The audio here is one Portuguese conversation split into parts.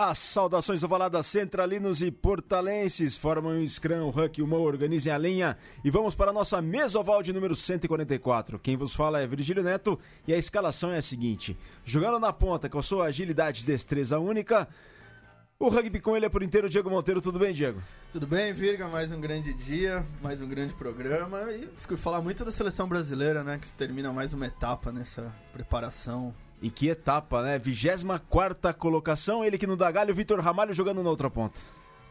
Olá, saudações ovaladas centralinos e portalenses. Formam um Scrum, o Huck Mo organizem a linha e vamos para a nossa mesa oval de número 144. Quem vos fala é Virgílio Neto e a escalação é a seguinte: jogando na ponta com a sua agilidade e destreza única, o rugby com ele é por inteiro, Diego Monteiro. Tudo bem, Diego? Tudo bem, Virga? Mais um grande dia, mais um grande programa. E falar muito da seleção brasileira, né? Que termina mais uma etapa nessa preparação e que etapa, né? 24 colocação, ele que não dá galho, Vitor Ramalho jogando na outra ponta.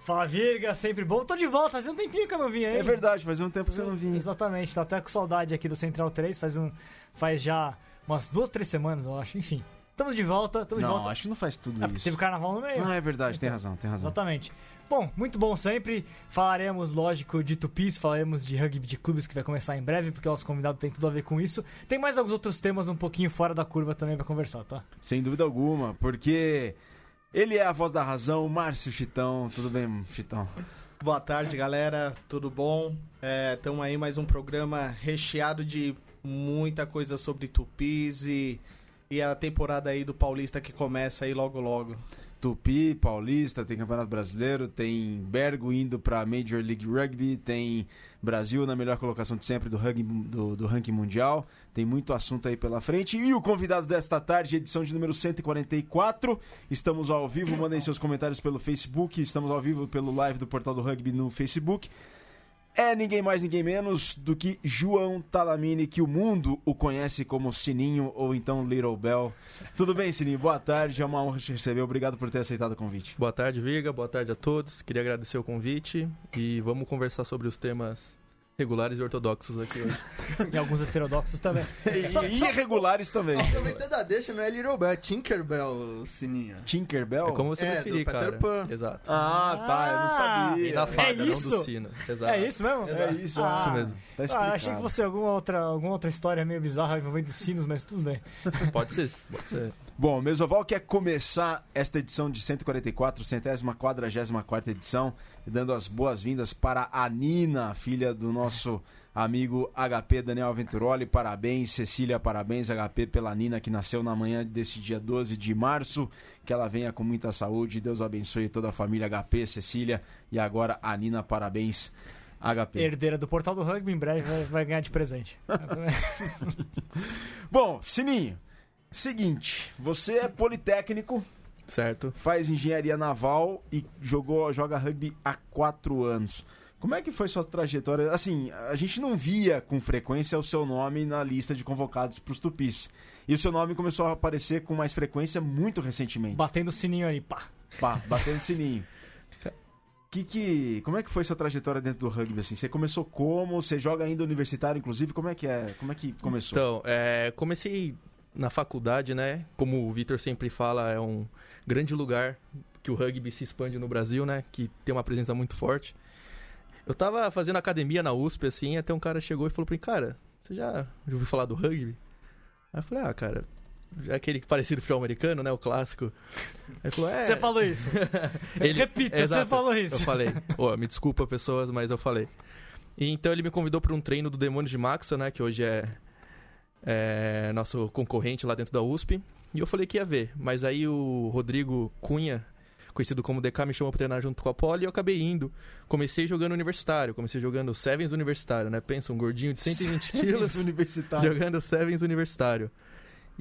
Fala Virga, sempre bom. Tô de volta, fazia um tempinho que eu não vinha aí. É verdade, fazia um tempo que você não vinha. Exatamente, tá até com saudade aqui do Central 3, faz, um, faz já umas duas, três semanas, eu acho. Enfim, estamos de volta, estamos de volta. Não, acho que não faz tudo é isso. teve carnaval no meio. Não, é verdade, então, tem razão, tem razão. Exatamente. Bom, muito bom sempre. Falaremos, lógico, de tupis, falaremos de rugby de clubes que vai começar em breve, porque o nosso convidado tem tudo a ver com isso. Tem mais alguns outros temas um pouquinho fora da curva também para conversar, tá? Sem dúvida alguma, porque ele é a voz da razão, Márcio Chitão. Tudo bem, Chitão? Boa tarde, galera. Tudo bom? Estamos é, aí mais um programa recheado de muita coisa sobre tupis e, e a temporada aí do Paulista que começa aí logo logo. Tupi, Paulista, tem Campeonato Brasileiro, tem Bergo indo para Major League Rugby, tem Brasil na melhor colocação de sempre do, rugby, do, do, ranking mundial. Tem muito assunto aí pela frente. E o convidado desta tarde, edição de número 144. Estamos ao vivo, mandem seus comentários pelo Facebook. Estamos ao vivo pelo live do Portal do Rugby no Facebook é ninguém mais, ninguém menos do que João Talamini, que o mundo o conhece como Sininho ou então Little Bell. Tudo bem, Sininho? Boa tarde, é uma honra te receber. Obrigado por ter aceitado o convite. Boa tarde, Viga. Boa tarde a todos. Queria agradecer o convite e vamos conversar sobre os temas regulares e ortodoxos aqui hoje. e alguns heterodoxos também. e, só, e irregulares também. Aproveitando a deixa, não é Little Bell, é Tinkerbell, Sininha. Tinkerbell? É como você é, preferir, cara. Pan. Exato. Ah, tá, eu não sabia. E da fada, é isso? não do sino. Exato. É isso mesmo? É isso, ah, isso mesmo. Tá explicado. Ah, achei que fosse alguma outra, alguma outra história meio bizarra envolvendo sinos, mas tudo bem. Pode ser, pode ser. Bom, Mesoval quer começar esta edição de 144, centésima, quadragésima quarta edição, dando as boas-vindas para a Nina, filha do nosso amigo HP Daniel Aventuroli. Parabéns, Cecília, parabéns, HP, pela Nina que nasceu na manhã desse dia 12 de março. Que ela venha com muita saúde. Deus abençoe toda a família HP, Cecília. E agora a Nina, parabéns. HP. Herdeira do Portal do Rugby, em breve vai, vai ganhar de presente. Bom, Sininho, seguinte, você é politécnico, certo? Faz engenharia naval e jogou, joga rugby há quatro anos. Como é que foi sua trajetória? Assim, a gente não via com frequência o seu nome na lista de convocados para os Tupis. E o seu nome começou a aparecer com mais frequência muito recentemente. Batendo o sininho ali, pá. Pá, batendo o sininho. Que, que, como é que foi sua trajetória dentro do rugby? Assim? Você começou como? Você joga ainda universitário, inclusive? Como é que é? Como é que começou? Então, é, comecei na faculdade, né? Como o Vitor sempre fala, é um grande lugar que o rugby se expande no Brasil, né? Que tem uma presença muito forte. Eu tava fazendo academia na USP, assim, até um cara chegou e falou pra mim, cara, você já, ouviu falar do rugby? Aí eu falei, ah, cara, já aquele parecido futebol americano, né? O clássico. Aí falou, é. Você falou isso. ele, Repita, você falou isso. Eu falei. Oh, me desculpa, pessoas, mas eu falei. E então ele me convidou para um treino do Demônio de Maxo, né? Que hoje é, é nosso concorrente lá dentro da USP. E eu falei que ia ver. Mas aí o Rodrigo Cunha, conhecido como DK, me chamou pra treinar junto com a Poli e eu acabei indo. Comecei jogando universitário, comecei jogando Sevens universitário, né? Pensa, um gordinho de 120 quilos universitário. jogando Sevens universitário.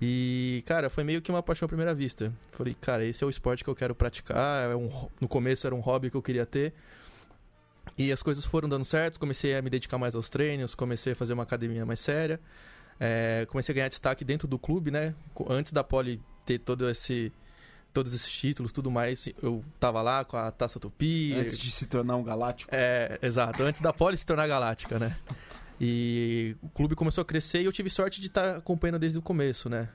E, cara, foi meio que uma paixão à primeira vista. Falei, cara, esse é o esporte que eu quero praticar. É um, no começo era um hobby que eu queria ter. E as coisas foram dando certo, comecei a me dedicar mais aos treinos, comecei a fazer uma academia mais séria. É, comecei a ganhar destaque dentro do clube, né? Antes da Poli ter todo esse todos esses títulos, tudo mais, eu tava lá com a Taça Tupi. Antes de se tornar um galáctico. É, exato, antes da Poli se tornar galáctica, né? E o clube começou a crescer e eu tive sorte de estar acompanhando desde o começo, né?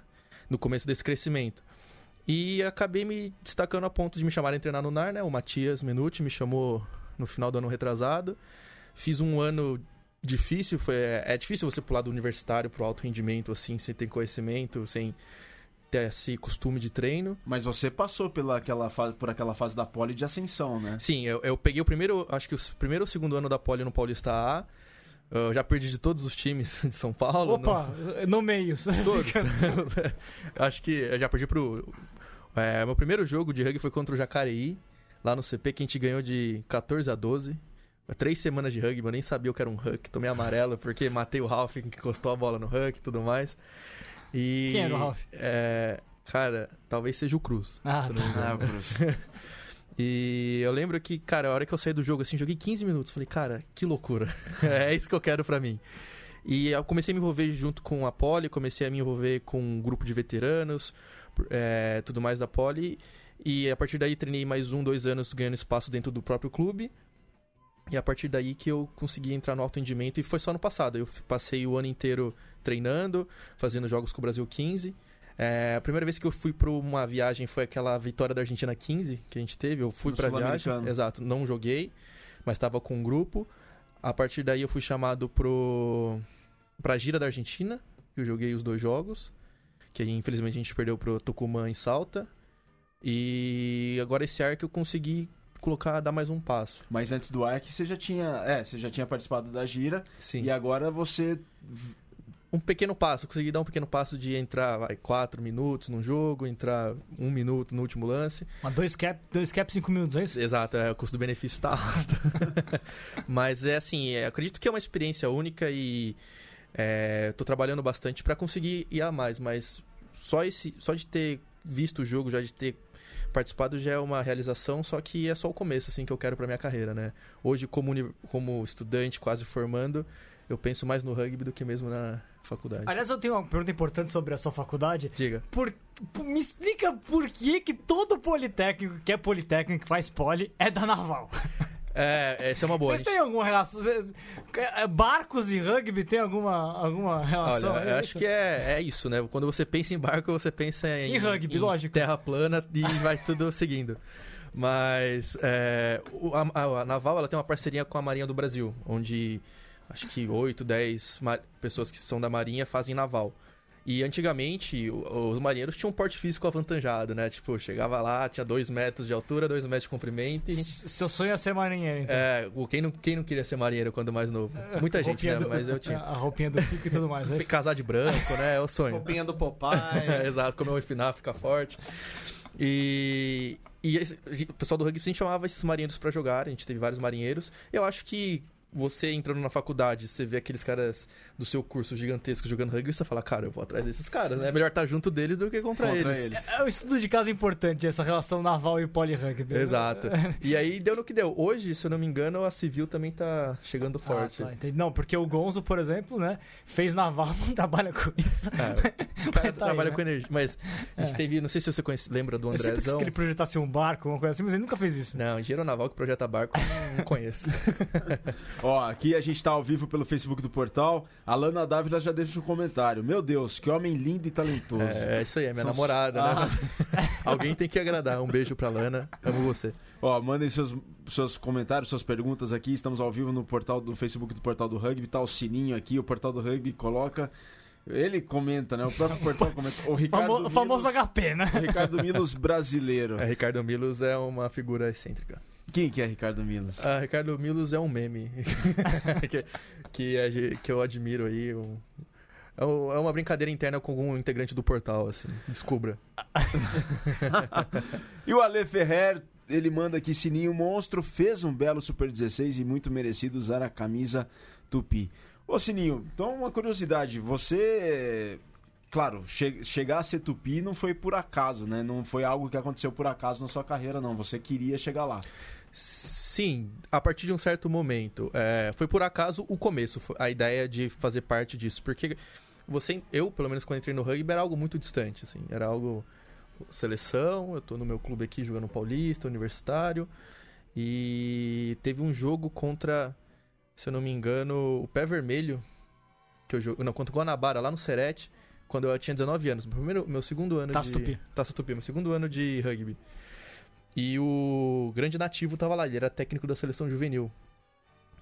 No começo desse crescimento. E acabei me destacando a ponto de me chamarem a treinar no NAR, né? O Matias Menuti me chamou no final do ano retrasado. Fiz um ano difícil, foi é, é difícil você pular do universitário pro alto rendimento assim, sem ter conhecimento, sem ter esse costume de treino. Mas você passou pela aquela fase, por aquela fase da pole de ascensão, né? Sim, eu, eu peguei o primeiro, acho que o primeiro ou segundo ano da pole no Paulista A. Eu já perdi de todos os times de São Paulo. Opa, no, no meio. Todos. acho que eu já perdi pro É, meu primeiro jogo de rugby foi contra o Jacareí, lá no CP, que a gente ganhou de 14 a 12. Três semanas de rugby, eu nem sabia o que era um huck. Tomei amarelo porque matei o Ralph, que encostou a bola no huck e tudo mais. E, Quem era o Ralph? É, cara, talvez seja o Cruz. Ah, tá. Ah, Cruz. E eu lembro que, cara, a hora que eu saí do jogo, assim, joguei 15 minutos. Falei, cara, que loucura. é isso que eu quero pra mim. E eu comecei a me envolver junto com a Poli, comecei a me envolver com um grupo de veteranos, é, tudo mais da Poli. E a partir daí treinei mais um, dois anos ganhando espaço dentro do próprio clube. E a partir daí que eu consegui entrar no alto rendimento. E foi só no passado. Eu passei o ano inteiro treinando, fazendo jogos com o Brasil 15. É, a primeira vez que eu fui para uma viagem foi aquela vitória da Argentina 15 que a gente teve. Eu fui para viagem, exato, não joguei, mas estava com um grupo. A partir daí eu fui chamado pro pra gira da Argentina, eu joguei os dois jogos, que infelizmente a gente perdeu pro Tucumã em Salta. E agora esse ar que eu consegui colocar dar mais um passo. Mas antes do Ark, você já tinha. É, você já tinha participado da gira. Sim. E agora você. um pequeno passo, consegui dar um pequeno passo de entrar vai, quatro minutos num jogo, entrar um minuto no último lance. Mas dois cap, dois cap, cinco minutos, é isso? Exato, é, o custo-benefício tá alto. Mas é assim, é, acredito que é uma experiência única e é, tô trabalhando bastante para conseguir ir a mais, mas só, esse, só de ter visto o jogo, já de ter participado já é uma realização, só que é só o começo assim que eu quero para minha carreira, né? Hoje como, como estudante, quase formando, eu penso mais no rugby do que mesmo na faculdade. Aliás, eu tenho uma pergunta importante sobre a sua faculdade. Diga. Por, por- me explica por que, que todo politécnico que é politécnico, que faz poli, é da Naval. É, essa é uma boa. Vocês têm alguma relação? é, Barcos e rugby tem alguma, alguma relação? Olha, eu acho que é, é isso, né? Quando você pensa em barco, você pensa em, Em rugby, em lógico. terra plana e vai tudo seguindo. Mas é, o- a, a- Naval ela tem uma parceria com a Marinha do Brasil, onde acho que 8, 10 ma- pessoas que são da Marinha fazem naval. E antigamente os marinheiros tinham um porte físico avantajado, né? Tipo, chegava lá, tinha 2 metros de altura, 2 metros de comprimento e a gente Seu sonho é ser marinheiro, então. é, o- quem, não, quem não queria ser marinheiro quando mais novo? Muita gente, Roupinha né? do- Mas eu tinha. A roupinha do pico e tudo mais. É isso? Casar de branco, né? É o sonho. Roupinha do Popeye. É, exato, comer um espinafre, ficar forte. E, e esse- o pessoal do rugby sempre chamava esses marinheiros pra jogar, a gente teve vários marinheiros. Eu acho que você entrando na faculdade, você vê aqueles caras do seu curso gigantesco jogando rugby, você fala, cara, eu vou atrás desses caras, né? É melhor estar junto deles do que contra, Contra eles. eles. É um estudo de caso importante, essa relação naval e poli-rugby. Exato. E aí deu no que deu. Hoje, se eu não me engano, a civil também tá chegando forte. Ah, tá. Não, porque o Gonzo, por exemplo, né, fez naval, não trabalha com isso. É, o cara Tá aí, trabalha né? com energia. Mas a gente É. teve, não sei se você conhece, lembra do Eu sempre que ele projetasse um barco, uma coisa assim, mas ele nunca fez isso. Não, engenheiro naval que projeta barco, não- não conheço. Ó, aqui a gente tá ao vivo pelo Facebook do portal. A Lana Dávila já deixa um comentário. Meu Deus, que homem lindo e talentoso. É, é isso aí, é minha São- namorada, Ah. né? Alguém tem que agradar. Um beijo pra Lana. Amo você. Ó, mandem seus, seus comentários, suas perguntas aqui. Estamos ao vivo no portal do Facebook do Portal do Rugby. Tá o sininho aqui, o Portal do Rugby coloca. Ele comenta, né? O próprio portal comenta. O Ricardo Famo- O famoso Milos, HP, né? o Ricardo Milos brasileiro. É, Ricardo Milos é uma figura excêntrica. Quem que é Ricardo Milos? Ah, Ricardo Milos é um meme que, que, ge- que eu admiro aí. é um- é uma brincadeira interna com algum integrante do portal, assim. Descubra. E o Ale Ferrer, ele manda aqui, Sininho Monstro, fez um belo Super 16 e muito merecido usar a camisa Tupi. Ô Sininho, então uma curiosidade, você... Claro, che- chegar a ser Tupi não foi por acaso, né? Não foi algo que aconteceu por acaso na sua carreira, não. Você queria chegar lá. Sim, a partir de um certo momento. É, foi por acaso o começo, a ideia de fazer parte disso. Porque você, eu, pelo menos quando entrei no rugby, era algo muito distante, assim. Era algo. Seleção, eu tô no meu clube aqui jogando Paulista, universitário. E teve um jogo contra, se eu não me engano, o Pé Vermelho. Que eu jogo. Não, contra o Guanabara, lá no Serete, quando eu tinha 19 anos. Meu, primeiro, meu segundo ano Taça de. Tupi. Taça Tupi, meu segundo ano de rugby. E o grande nativo tava lá, ele era técnico da seleção juvenil.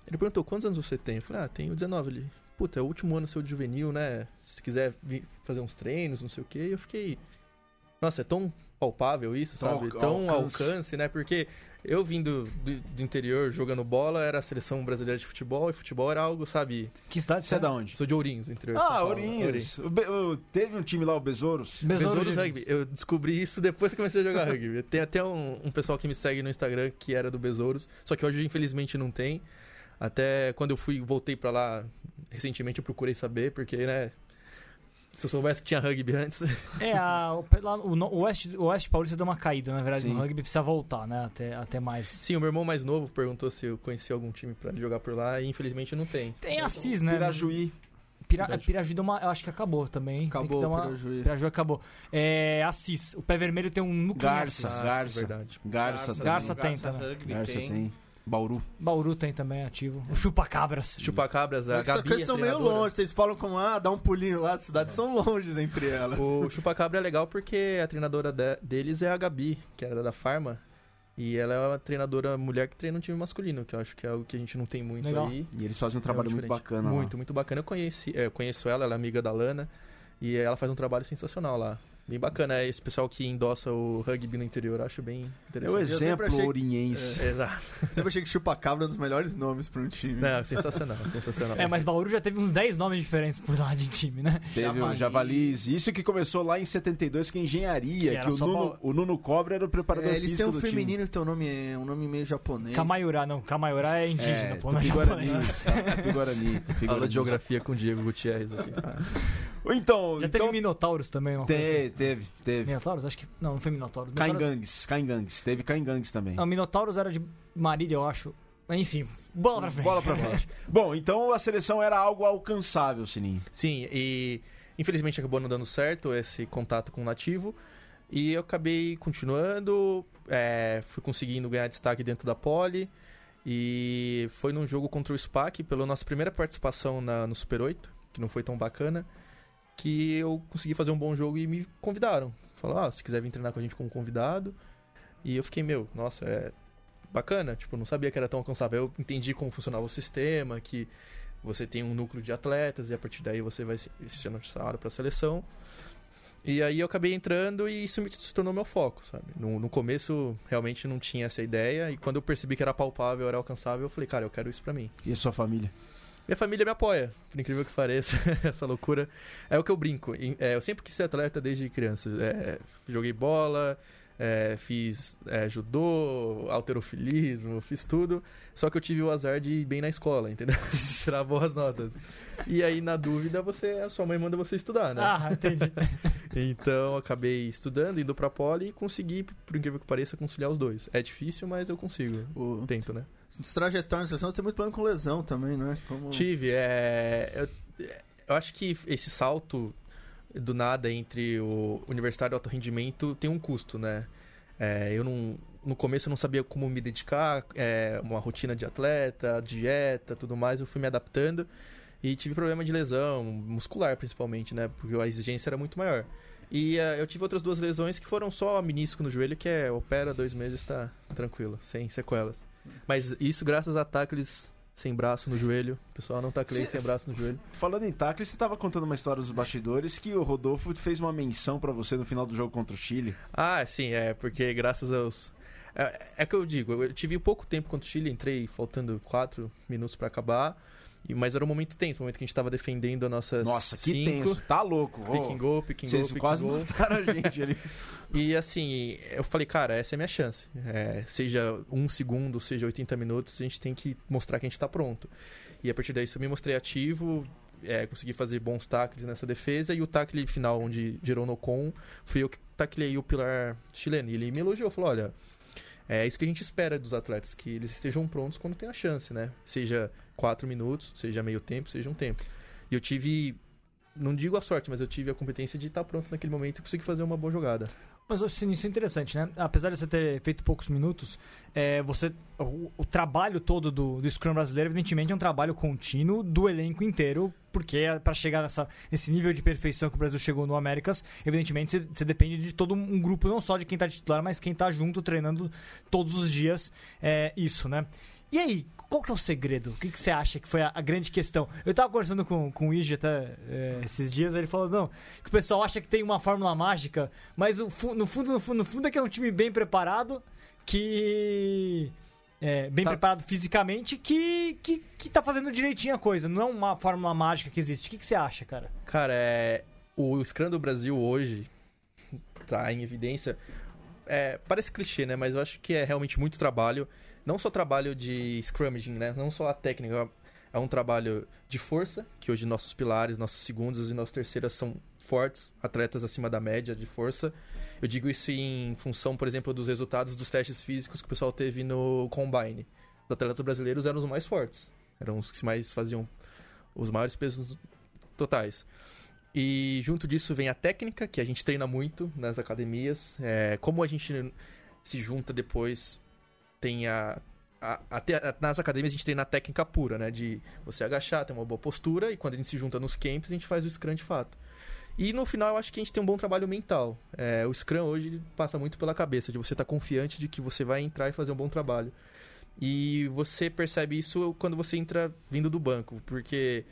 Ele perguntou, quantos anos você tem? Eu falei, ah, tenho 19 ali. Puta, é o último ano seu de juvenil, né? Se quiser vir fazer uns treinos, não sei o quê. E eu fiquei. Nossa, é tão palpável isso, Tão sabe? alca- tão alcance. alcance. né? Porque Eu vindo do, do interior jogando bola, era a seleção brasileira de futebol, e futebol era algo, sabe? Que cidade Você é da onde? Sou de Ourinhos, interior de São Ah, Paulo. Ourinhos. O Be- o- teve um time lá, o Besouros. Besouro Besouros de- Rugby. Eu descobri isso depois que comecei a jogar rugby. Tem até um, um pessoal que me segue no Instagram que era do Besouros, só que hoje infelizmente não tem. Até quando eu fui, voltei pra lá recentemente, eu procurei saber, porque, né? Se eu soubesse que tinha rugby antes. É, a, o, lá, o, o Oeste, o Oeste Paulista deu uma caída, na verdade, Sim. no rugby. Precisa voltar, né? Até, até mais. Sim, o meu irmão mais novo perguntou se eu conhecia algum time pra jogar por lá e infelizmente não tem. Tem a CIS, né? Pirajuí. Pira, Pirajuí. Pirajuí deu uma, eu acho que acabou também. Tem que Acabou uma, Pirajuí. Pirajuí acabou. É, a CIS. O Pé Vermelho tem um núcleo Garça. Assis. Garça. verdade. Garça, também. Garça tem também. Rugby Garça tem. Bauru. Bauru tem também ativo. O Chupa Cabras. Chupacabras, a É que essas Gabi, coisas a são meio longe. Vocês falam como, ah, dá um pulinho lá, as cidades são longes entre elas. O Chupacabra é legal porque a treinadora de- deles é a Gabi, que era da Farma. E ela é uma treinadora mulher que treina um time masculino, que eu acho que é algo que a gente não tem muito Legal. aí. E eles fazem um trabalho É muito diferente. bacana lá. Muito, muito bacana. Eu, conheci, é, eu conheço ela, ela é amiga da Lana. E ela faz um trabalho sensacional lá. Bem bacana. É esse pessoal que endossa o rugby no interior, eu acho bem É o interessante. exemplo achei- oriense. Exato. Sempre achei que Chupacabra é um dos melhores nomes pra um time. Não, sensacional, sensacional. É, mas Bauru já teve uns 10 nomes diferentes por lá de time, né? Teve o Javali. Javalis. Isso que começou lá em 72, que é engenharia. Que Que, o, Nuno, o Nuno Cobra era o preparador É, eles têm físico um do time. feminino que tem um nome, um nome meio japonês. Camaiurá, não. Camaiurá é indígena, É, pô, não é japonês. Tupi-Guarani. Aula Tupi-Guarani. de geografia com o Diego Gutierrez aqui. Então, Já teve então Minotauros também, não? teve, teve, teve. Minotauros? Acho que. Não, não foi Minotauros. Minotauros- Caingangues, Caingangues. Teve Caingangues também. Não, Minotauros era de Marília, eu acho. Enfim, bola pra frente. Bola pra frente. Bom, então a seleção era algo alcançável, Sininho. Sim, e infelizmente acabou não dando certo esse contato com o nativo. E eu acabei continuando, é, fui conseguindo ganhar destaque dentro da Poli. E foi num jogo contra o SPAC, pela nossa primeira participação na- no Super 8, que não foi tão bacana, que eu consegui fazer um bom jogo e me convidaram. Falaram, ah, se quiser vir treinar com a gente como convidado. E eu fiquei, meu, nossa, é bacana. Tipo, não sabia que era tão alcançável. Eu entendi como funcionava o sistema, que você tem um núcleo de atletas e a partir daí você vai se chamado para a seleção. E aí eu acabei entrando e isso me- se tornou meu foco, sabe? No, no começo realmente não tinha essa ideia e quando eu percebi que era palpável, era alcançável, eu falei, cara, eu quero isso pra mim. E a sua família? Minha família me apoia, por incrível que pareça, essa loucura. É o que eu brinco. É, eu sempre quis ser atleta desde criança. É, joguei bola, é, fiz é, judô, alterofilismo, fiz tudo. Só que eu tive o azar de ir bem na escola, entendeu? Tirar boas notas. E aí, na dúvida, você, a sua mãe manda você estudar, né? Ah, entendi. Então, acabei estudando, indo pra poli e consegui, por incrível que pareça, conciliar os dois. É difícil, mas eu consigo. O... Tento, né? Trajetória na seleção, você tem muito problema com lesão também, né? Como... Tive, é. Eu, eu acho que esse salto do nada entre o universitário e o alto rendimento tem um custo, né? É, eu não. No começo eu não sabia como me dedicar, é, uma rotina de atleta, dieta, tudo mais, eu fui me adaptando e tive problema de lesão, muscular principalmente, né? Porque a exigência era muito maior. E é, eu tive outras duas lesões que foram só menisco no joelho, que é opera dois meses, tá tranquilo, sem sequelas. Mas isso graças a tacles sem braço no joelho. O pessoal não taclei Cê- sem braço no joelho. Falando em tackle, você tava contando uma história dos bastidores que o Rodolfo fez uma menção pra você no final do jogo contra o Chile. Ah, sim, é, porque graças aos. É, é que eu digo, eu tive pouco tempo contra o Chile, entrei faltando quatro minutos pra acabar. E- Mas era um momento tenso, um momento que a gente tava defendendo a nossa. Nossa, que cinco, tenso. Tá louco. ô. Pick and go, pick and go, Vocês pick and quase go. mataram a gente ali. E assim, eu falei, cara, essa é a minha chance. É, seja um segundo, seja 80 minutos, a gente tem que mostrar que a gente tá pronto. E a partir daí eu me mostrei ativo, é, consegui fazer bons tackles nessa defesa, e o tackle final, onde gerou no com, fui eu que taclei o pilar chileno. E ele me elogiou, falou, olha, é isso que a gente espera dos atletas, que eles estejam prontos quando tem a chance, né? Seja quatro minutos, seja meio tempo, seja um tempo. E eu tive, não digo a sorte, mas eu tive a competência de estar pronto naquele momento e conseguir fazer uma boa jogada. Mas assim, isso é interessante, né? Apesar de você ter feito poucos minutos, é, você o, o trabalho todo do, do Scrum brasileiro, evidentemente, é um trabalho contínuo do elenco inteiro, porque para chegar nessa, nesse nível de perfeição que o Brasil chegou no Américas, evidentemente você, você depende de todo um grupo, não só de quem tá titular, mas quem tá junto treinando todos os dias é, isso, né? E aí, qual que é o segredo? O que, que você acha que foi a, a grande questão? Eu tava conversando com, com o Iji até é, esses dias, ele falou, não, que o pessoal acha que tem uma fórmula mágica, mas o no fundo, no fundo, no fundo é que é um time bem preparado, que. É, bem Tá. preparado fisicamente, que, que, que tá fazendo direitinho a coisa. Não é uma fórmula mágica que existe. O que, que você acha, cara? Cara, é... o Scrum do Brasil hoje tá em evidência. É, parece clichê, né? Mas eu acho que é realmente muito trabalho. Não só trabalho de scrummaging, né? Não só a técnica. É um trabalho de força, que hoje nossos pilares, nossos segundos e nossas terceiras são fortes, atletas acima da média de força. Eu digo isso em função, por exemplo, dos resultados dos testes físicos que o pessoal teve no Combine. Os atletas brasileiros eram os mais fortes. Eram os que mais faziam os maiores pesos totais. E junto disso vem a técnica, que a gente treina muito nas academias. É, como a gente se junta depois, tem a, a- a- nas academias a gente treina a técnica pura, né? De você agachar, ter uma boa postura, e quando a gente se junta nos camps, a gente faz o Scrum de fato. E no final eu acho que a gente tem um bom trabalho mental. É, o Scrum hoje passa muito pela cabeça, de você estar confiante de que você vai entrar e fazer um bom trabalho. E você percebe isso quando você entra vindo do banco, porque,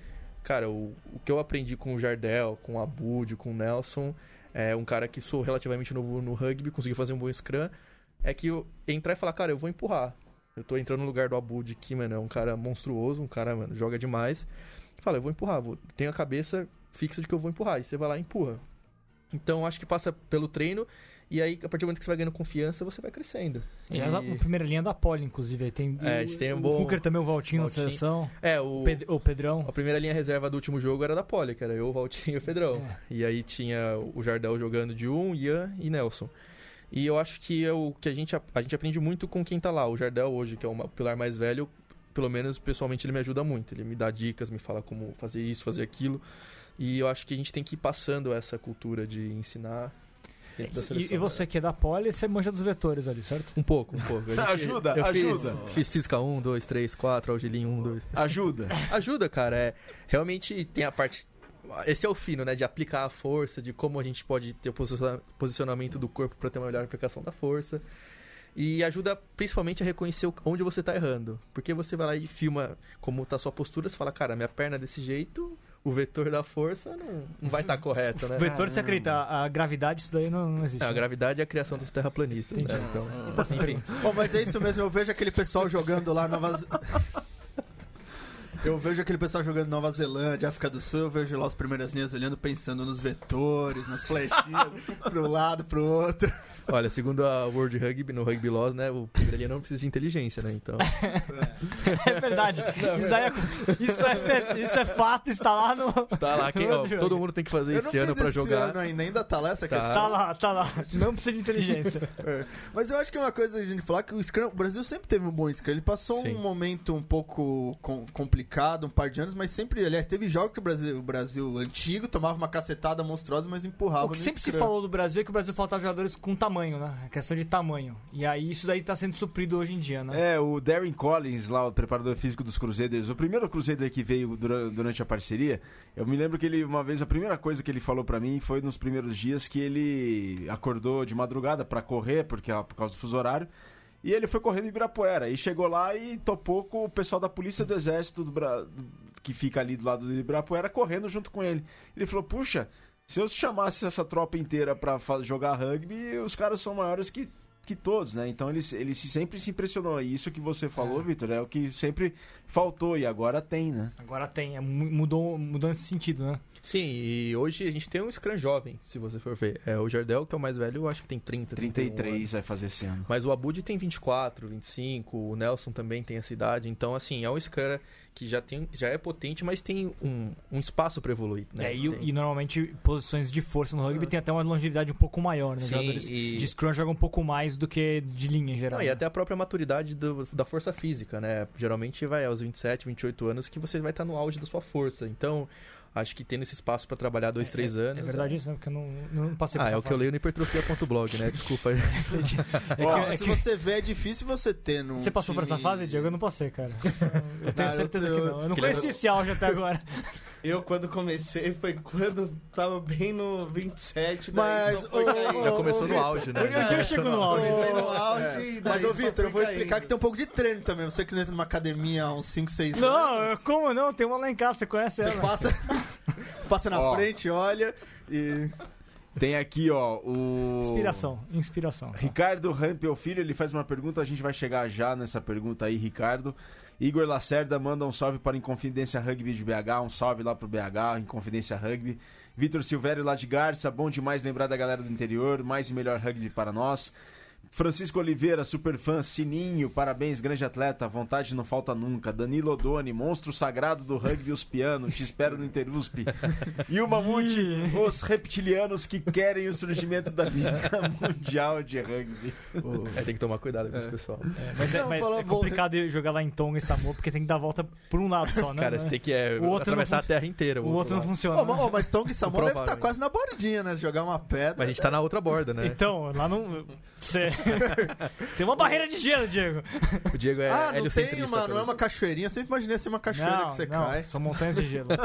cara, o, o que eu aprendi com o Jardel, com o Abud, com o Nelson, é um cara que sou relativamente novo no rugby, consegui fazer um bom scrum, é que eu entrar e falar, cara, eu vou empurrar. Eu tô entrando no lugar do Abud que, mano, é um cara monstruoso, um cara, mano, joga demais. Fala, eu vou empurrar, vou, tenho a cabeça fixa de que eu vou empurrar, e você vai lá e empurra. Então, acho que passa pelo treino, e aí, a partir do momento que você vai ganhando confiança, você vai crescendo. A E- primeira linha da Poli, inclusive. Tem, É, a tem um o bom- Hooker também, o Valtinho, Valtinho. na seleção. É, O, o... Ped- o Pedrão. A primeira linha reserva do último jogo era da Poli, que era eu, o Valtinho e o Pedrão. É. E aí tinha o Jardel jogando de um, Ian e Nelson. E eu acho que é o que a gente, a gente aprende muito com quem tá lá. O Jardel hoje, que é o pilar mais velho, pelo menos pessoalmente ele me ajuda muito. Ele me dá dicas, me fala como fazer isso, fazer aquilo. E eu acho que a gente tem que ir passando essa cultura de ensinar E, e você que é da Poli, você manja dos vetores ali, certo? Um pouco, um pouco. Gente- Ajuda, eu ajuda. Fiz, fiz física 1, 2, 3, 4, algilinho 1, 2, Ajuda. ajuda, cara. É, realmente tem a parte. Esse é o fino, né? De aplicar a força, de como a gente pode ter o posiciona- posicionamento do corpo para ter uma melhor aplicação da força. E ajuda principalmente a reconhecer onde você tá errando. Porque você vai lá e filma como tá a sua postura, você fala, cara, minha perna é desse jeito, o vetor da força não, não vai estar correto, né? O vetor, você acredita, a, a gravidade, isso daí não, não existe. É, a né? gravidade é a criação dos terraplanistas, né? Entendi. Então, Próxima enfim. Bom, mas é isso mesmo, eu vejo aquele pessoal jogando lá Nova Z- Eu vejo aquele pessoal jogando Nova Zelândia, África do Sul, eu vejo lá as primeiras linhas olhando, pensando nos vetores, nas flechinhas, pro lado, pro outro. Olha, segundo a World Rugby, no Rugby Laws, né? O primeiro ali não precisa de inteligência, né? Então. É verdade. Isso, daí é, isso, é, fe- isso é fato, está lá no. Tá lá, quem, ó, todo mundo tem que fazer Eu não esse ano fiz pra esse jogar. ano ainda, ainda tá lá essa Tá. questão. Tá lá, tá lá. Não precisa de inteligência. É. Mas eu acho que é uma coisa a gente falar que o Scrum, o Brasil sempre teve um bom Scrum. Ele passou Sim. um momento um pouco com- complicado, um par de anos, mas sempre, aliás, teve jogos que o Brasil, o Brasil antigo tomava uma cacetada monstruosa, mas empurrava O que no sempre se Scrum. falou do Brasil é que o Brasil faltava jogadores com tamanho, né? A questão de tamanho. E aí isso daí tá sendo suprido hoje em dia, né? É, o Darren Collins, lá, o preparador físico dos Crusaders, o primeiro Crusader que veio dura- durante a parceria, eu me lembro que ele, uma vez, a primeira coisa que ele falou pra mim foi nos primeiros dias que ele acordou de madrugada pra correr, porque por causa do fuso horário, e ele foi correndo em Ibirapuera, e chegou lá e topou com o pessoal da Polícia do Exército do Bra- que fica ali do lado do Ibirapuera, correndo junto com ele. Ele falou, puxa, se eu chamasse essa tropa inteira pra fa- jogar rugby, os caras são maiores que que todos, né? Então ele, ele se- sempre se impressionou. E isso que você falou, Vitor, é o que sempre faltou e agora tem, né? Agora tem, é, mu- mudou, mudou nesse sentido, né? Sim, e hoje a gente tem um Scrum jovem, se você for ver. É, o Jardel, que é o mais velho, eu acho que tem 30, 31 33 anos. vai fazer esse ano. Mas o Abud tem 24, 25, o Nelson também tem essa idade. Então, assim, é um Scrum que já, tem, já é potente, mas tem um, um espaço pra evoluir, né? É, e, Tem- e normalmente posições de força no rugby tem até uma longevidade um pouco maior, né? Sim, jogadores e- de scrum jogam um pouco mais do que de linha em geral. Não, e né? até a própria maturidade do- da força física, né? Geralmente vai aos 27, 28 anos que você vai estar no auge da sua força. Então, acho que tendo esse espaço pra trabalhar dois, três anos. É verdade isso, né? Porque eu não, não passei por Ah, é o que eu fase. leio no hipertrofia.blog, né? Desculpa. É que- é se que- você vê, é difícil você ter no Você passou por essa time- fase, Diego? Eu não passei, cara. Eu tenho Ah, eu certeza tô- que não. Eu não que conheci esse auge até agora. Eu, quando comecei, foi quando tava bem no 27, daí Mas, ô, Já ô, começou ô, no auge, né? Dia eu chego no auge. Comecei no auge é. e daí Mas, ô, Vitor, eu vou explicar que tem um pouco de treino também. Você que não entra numa academia há uns 5, 6 anos. Não, eu- como não? Tem uma lá em casa, você conhece Você ela. passa, passa na Ó. frente, olha e. Tem aqui, ó, o. Inspiração, inspiração. tá? Ricardo Rampel Filho, ele faz uma pergunta, a gente vai chegar já nessa pergunta aí, Ricardo. Igor Lacerda manda um salve para Inconfidência Rugby de BH, um salve lá pro BH, Inconfidência Rugby. Vitor Silvério lá de Garça, bom demais lembrar da galera do interior, mais e melhor rugby para nós. Francisco Oliveira, super fã, Sininho, parabéns, grande atleta, vontade não falta nunca. Danilo Odoni, monstro sagrado do rugby os pianos, te espero no Interusp. E o Mamute, os reptilianos que querem o surgimento da Liga Mundial de Rugby. É, tem que tomar cuidado com esse pessoal. É, mas é, mas é complicado jogar lá em Tonga e Samoa, porque tem que dar a volta por um lado só, né? Cara, você tem que é, O outro atravessar a terra inteira. O outro não funciona. Né? ô, mas Tonga e Samoa deve estar quase na bordinha, né? Jogar uma pedra. Mas a gente tá na outra borda, né? Então, lá não. Você... tem uma barreira de gelo, Diego. O Diego é ah, não tem uma, não é uma cachoeirinha. Eu sempre imaginei ser uma cachoeira não, que você não, cai. São montanhas de gelo.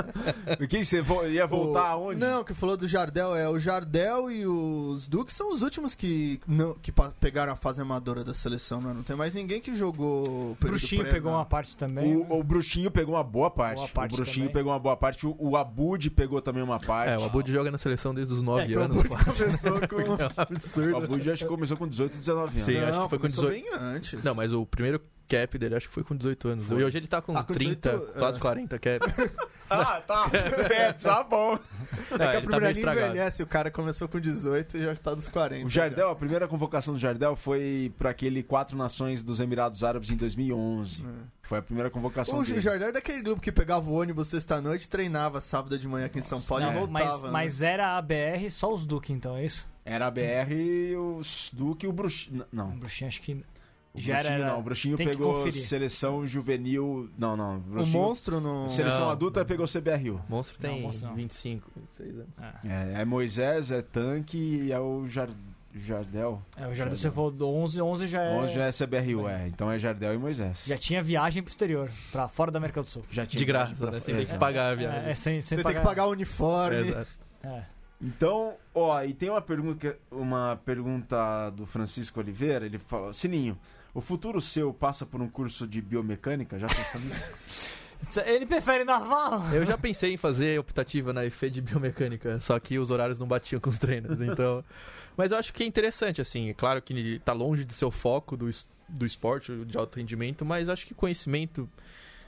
O que você vo- ia voltar O- aonde? Não, que falou do Jardel é o Jardel e os Duques são os últimos que, não, que pegaram a fase amadora da seleção, né? Não tem mais ninguém que jogou o O Bruxinho pegou né? uma parte também. O, o Bruxinho pegou uma boa parte. Boa parte o Bruxinho também. pegou uma boa parte. O, o Abud pegou também uma parte. É, o Abud joga na seleção desde os 9 É, que o anos. Abud quase. começou com... É um absurdo. O Abud acho que começou com 18, 19 anos. Sim, acho não, que foi com começou 18. bem antes. Não, mas o primeiro cap dele acho que foi com 18 anos. Foi. E hoje ele tá com, Ah, com 30, 18, quase é. 40 cap. Ah, tá. é, tá bom. É que Ah, a tá primeira linha estragado. envelhece, o cara começou com 18 e já tá dos 40. O Jardel, a primeira convocação do Jardel foi para aquele Quatro Nações dos Emirados Árabes em 2011. já. Foi a primeira convocação O dele. Jardel é daquele grupo que pegava o ônibus sexta-noite, treinava sábado de manhã aqui em São Paulo Não, e voltava. mas, né? mas era a BR só os Duque, então, é isso? Era a BR, os Duque e o Bruxinho. O Não. Bruxinho acho que. O Já Bruxinho era- não. O Bruxinho tem pegou seleção juvenil. Não, não. O monstro no. Seleção Não. adulta pegou CBRU. Monstro tem Não, monstro não. 25, 26 anos. É, É, é Moisés, é Tanque e é o Jar- Jardel. é o Jardim você falou do 11, 11 já é. 11 já é CBRU, é. Então é Jardel e Moisés. Já tinha viagem pro exterior, pra fora da América do Sul. Já tinha De graça, pra- né? Você tem que pagar a É, viagem. é sem, sem Você tem pagar. que pagar o uniforme. É, exato. É. Então, ó, e tem uma pergunta, uma pergunta do Francisco Oliveira, ele fala, Sininho, o futuro seu passa por um curso de biomecânica? Já pensou nisso? Ele prefere naval. Eu já pensei em fazer optativa na IFE de biomecânica, só que os horários não batiam com os treinos, então... Mas eu acho que é interessante, assim, é claro que tá longe de ser o foco do, do esporte, de alto rendimento, mas acho que conhecimento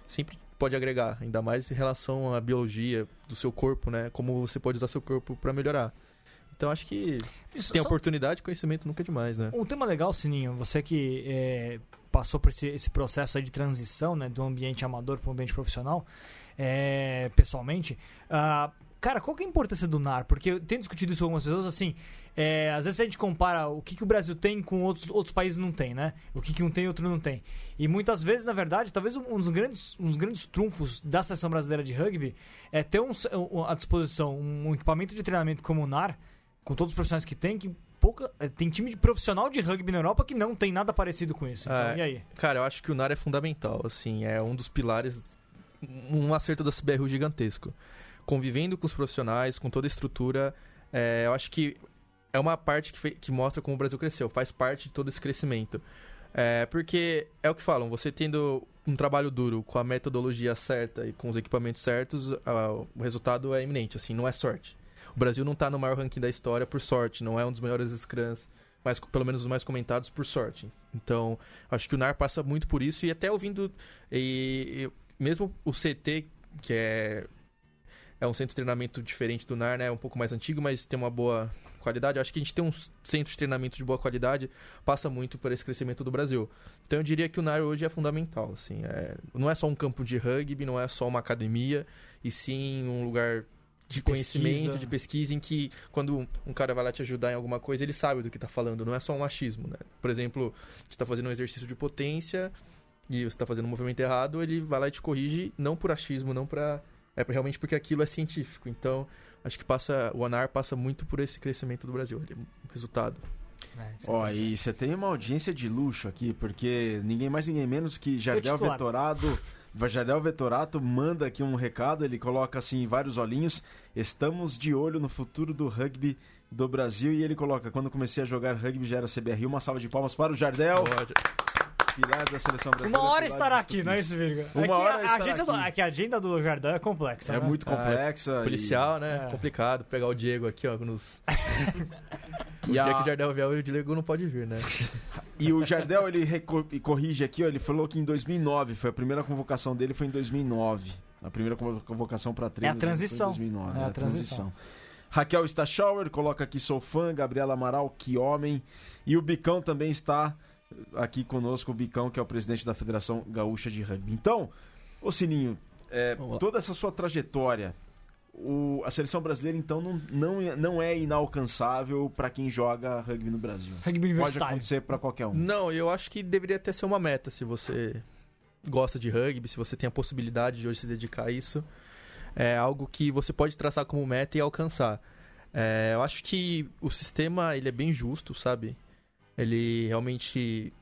sempre pode agregar, ainda mais em relação à biologia do seu corpo, né? Como você pode usar seu corpo para melhorar. Então acho que se tem Só- oportunidade, conhecimento nunca é demais, né? Um tema legal, Sininho, você que é, passou por esse, esse processo aí de transição né, do ambiente amador para o ambiente profissional, é, pessoalmente, ah, cara, qual que é a importância do NAR? Porque eu tenho discutido isso com algumas pessoas, assim, é, às vezes a gente compara o que, que o Brasil tem com outros, outros países não tem, né? O que, que um tem e outro não tem. E muitas vezes, na verdade, talvez um dos grandes, um dos grandes trunfos da seleção brasileira de rugby é ter um, à disposição um equipamento de treinamento como o NAR, com todos os profissionais que tem, que pouca, eh, tem time de profissional de rugby na Europa que não tem nada parecido com isso. Então, É. e aí? Cara, eu acho que o NAR é fundamental, assim, é um dos pilares, um acerto da CBRU gigantesco. Convivendo com os profissionais, com toda a estrutura, é, eu acho que é uma parte que, que mostra como o Brasil cresceu, faz parte de todo esse crescimento. É, porque é o que falam, você tendo um trabalho duro, com a metodologia certa e com os equipamentos certos, ah, o resultado é iminente, assim, não é sorte. O Brasil não tá no maior ranking da história por sorte, não é um dos maiores scrums, mas pelo menos os mais comentados por sorte. Então, acho que o NAR passa muito por isso e até ouvindo e, e mesmo o CT, que é é um centro de treinamento diferente do NAR, né? É um pouco mais antigo, mas tem uma boa qualidade. Acho que a gente tem um centro de treinamento de boa qualidade, passa muito por esse crescimento do Brasil. Então eu diria que o NAR hoje é fundamental, assim. É, não é só um campo de rugby, não é só uma academia, e sim um lugar de, De conhecimento, pesquisa. de pesquisa, em que quando um cara vai lá te ajudar em alguma coisa, ele sabe do que tá falando, não é só um achismo, né? Por exemplo, você tá fazendo um exercício de potência e você tá fazendo um movimento errado, ele vai lá e te corrige, não por achismo, não pra... É realmente porque aquilo é científico. Então, acho que passa o ANAR passa muito por esse crescimento do Brasil. Ele é um resultado. É, isso é Ó, interessante. e você tem uma audiência de luxo aqui, porque ninguém mais, ninguém menos que Jardel. Vetorado. Jardel Vetorato manda aqui um recado, ele coloca assim em vários olhinhos: estamos de olho no futuro do rugby do Brasil. E ele coloca: quando comecei a jogar rugby já era CBR. Uma salva de palmas para o Jardel. Pode. Pilar da seleção brasileira. Uma hora estará aqui, não é isso, Virga? Uma É que hora a, agência do- aqui. é que a agenda do Jardão é complexa. É né? muito complexa. e- Policial, né? É. Complicado pegar o Diego aqui, ó, nos... o E, dia a- que o Jardel vier, o Diego não pode vir, né? e o Jardel, ele reco- e corrige aqui, ó, ele falou que em 2009, foi a primeira convocação dele foi em 2009. A primeira convo- convocação para treino É a transição. Foi em 2009, É a transição. Raquel Stachauer coloca aqui, sou fã. Gabriela Amaral, que homem. E o Bicão também está aqui conosco, o Bicão, que é o presidente da Federação Gaúcha de Rugby. Então, ô Sininho, é, toda essa sua trajetória, o- a seleção brasileira, então, não, não, é- não é inalcançável para quem joga rugby no Brasil. Rugby Pode acontecer para qualquer um. Não, eu acho que deveria até ser uma meta se você gosta de rugby, se você tem a possibilidade de hoje se dedicar a isso. É algo que você pode traçar como meta e alcançar. É, eu acho que o sistema ele é bem justo, sabe? Ele realmente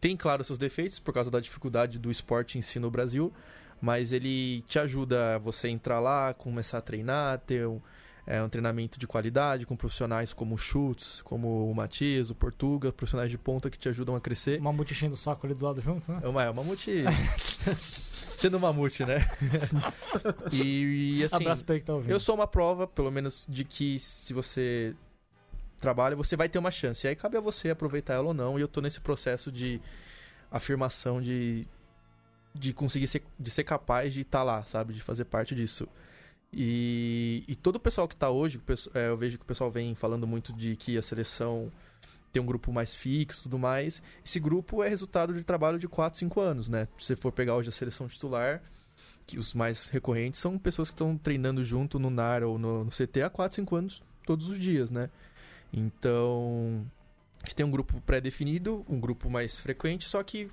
tem, claro, seus defeitos por causa da dificuldade do esporte em si no Brasil, mas ele te ajuda a você entrar lá, começar a treinar, ter um, é, um treinamento de qualidade com profissionais como o Schultz, como o Matias, o Portuga, profissionais de ponta que te ajudam a crescer. Uma multi enchendo o saco ali do lado junto, né? É uma, é mamute. Sendo um mamute, né? e, e, assim, Abraço pra ele que tá ouvindo. eu sou uma prova, pelo menos, de que se você trabalha, você vai ter uma chance. E aí cabe a você aproveitar ela ou não. E eu tô nesse processo de afirmação de, de conseguir ser, de ser capaz de estar lá, sabe? De fazer parte disso. E, e todo o pessoal que tá hoje, é, eu vejo que o pessoal vem falando muito de que a seleção tem um grupo mais fixo tudo mais. Esse grupo é resultado de trabalho de 4, 5 anos, né? Se você for pegar hoje a seleção titular, que os mais recorrentes são pessoas que estão treinando junto no NAR ou no, no CT há 4, 5 anos, todos os dias, né? Então, a gente tem um grupo pré-definido, um grupo mais frequente, só que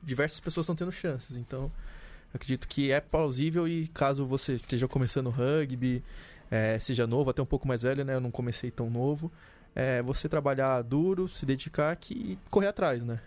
diversas pessoas estão tendo chances. Então, acredito que é plausível e caso você esteja começando rugby, é, seja novo, até um pouco mais velho, né? Eu não comecei tão novo. É, você trabalhar duro, se dedicar que, e correr atrás, né?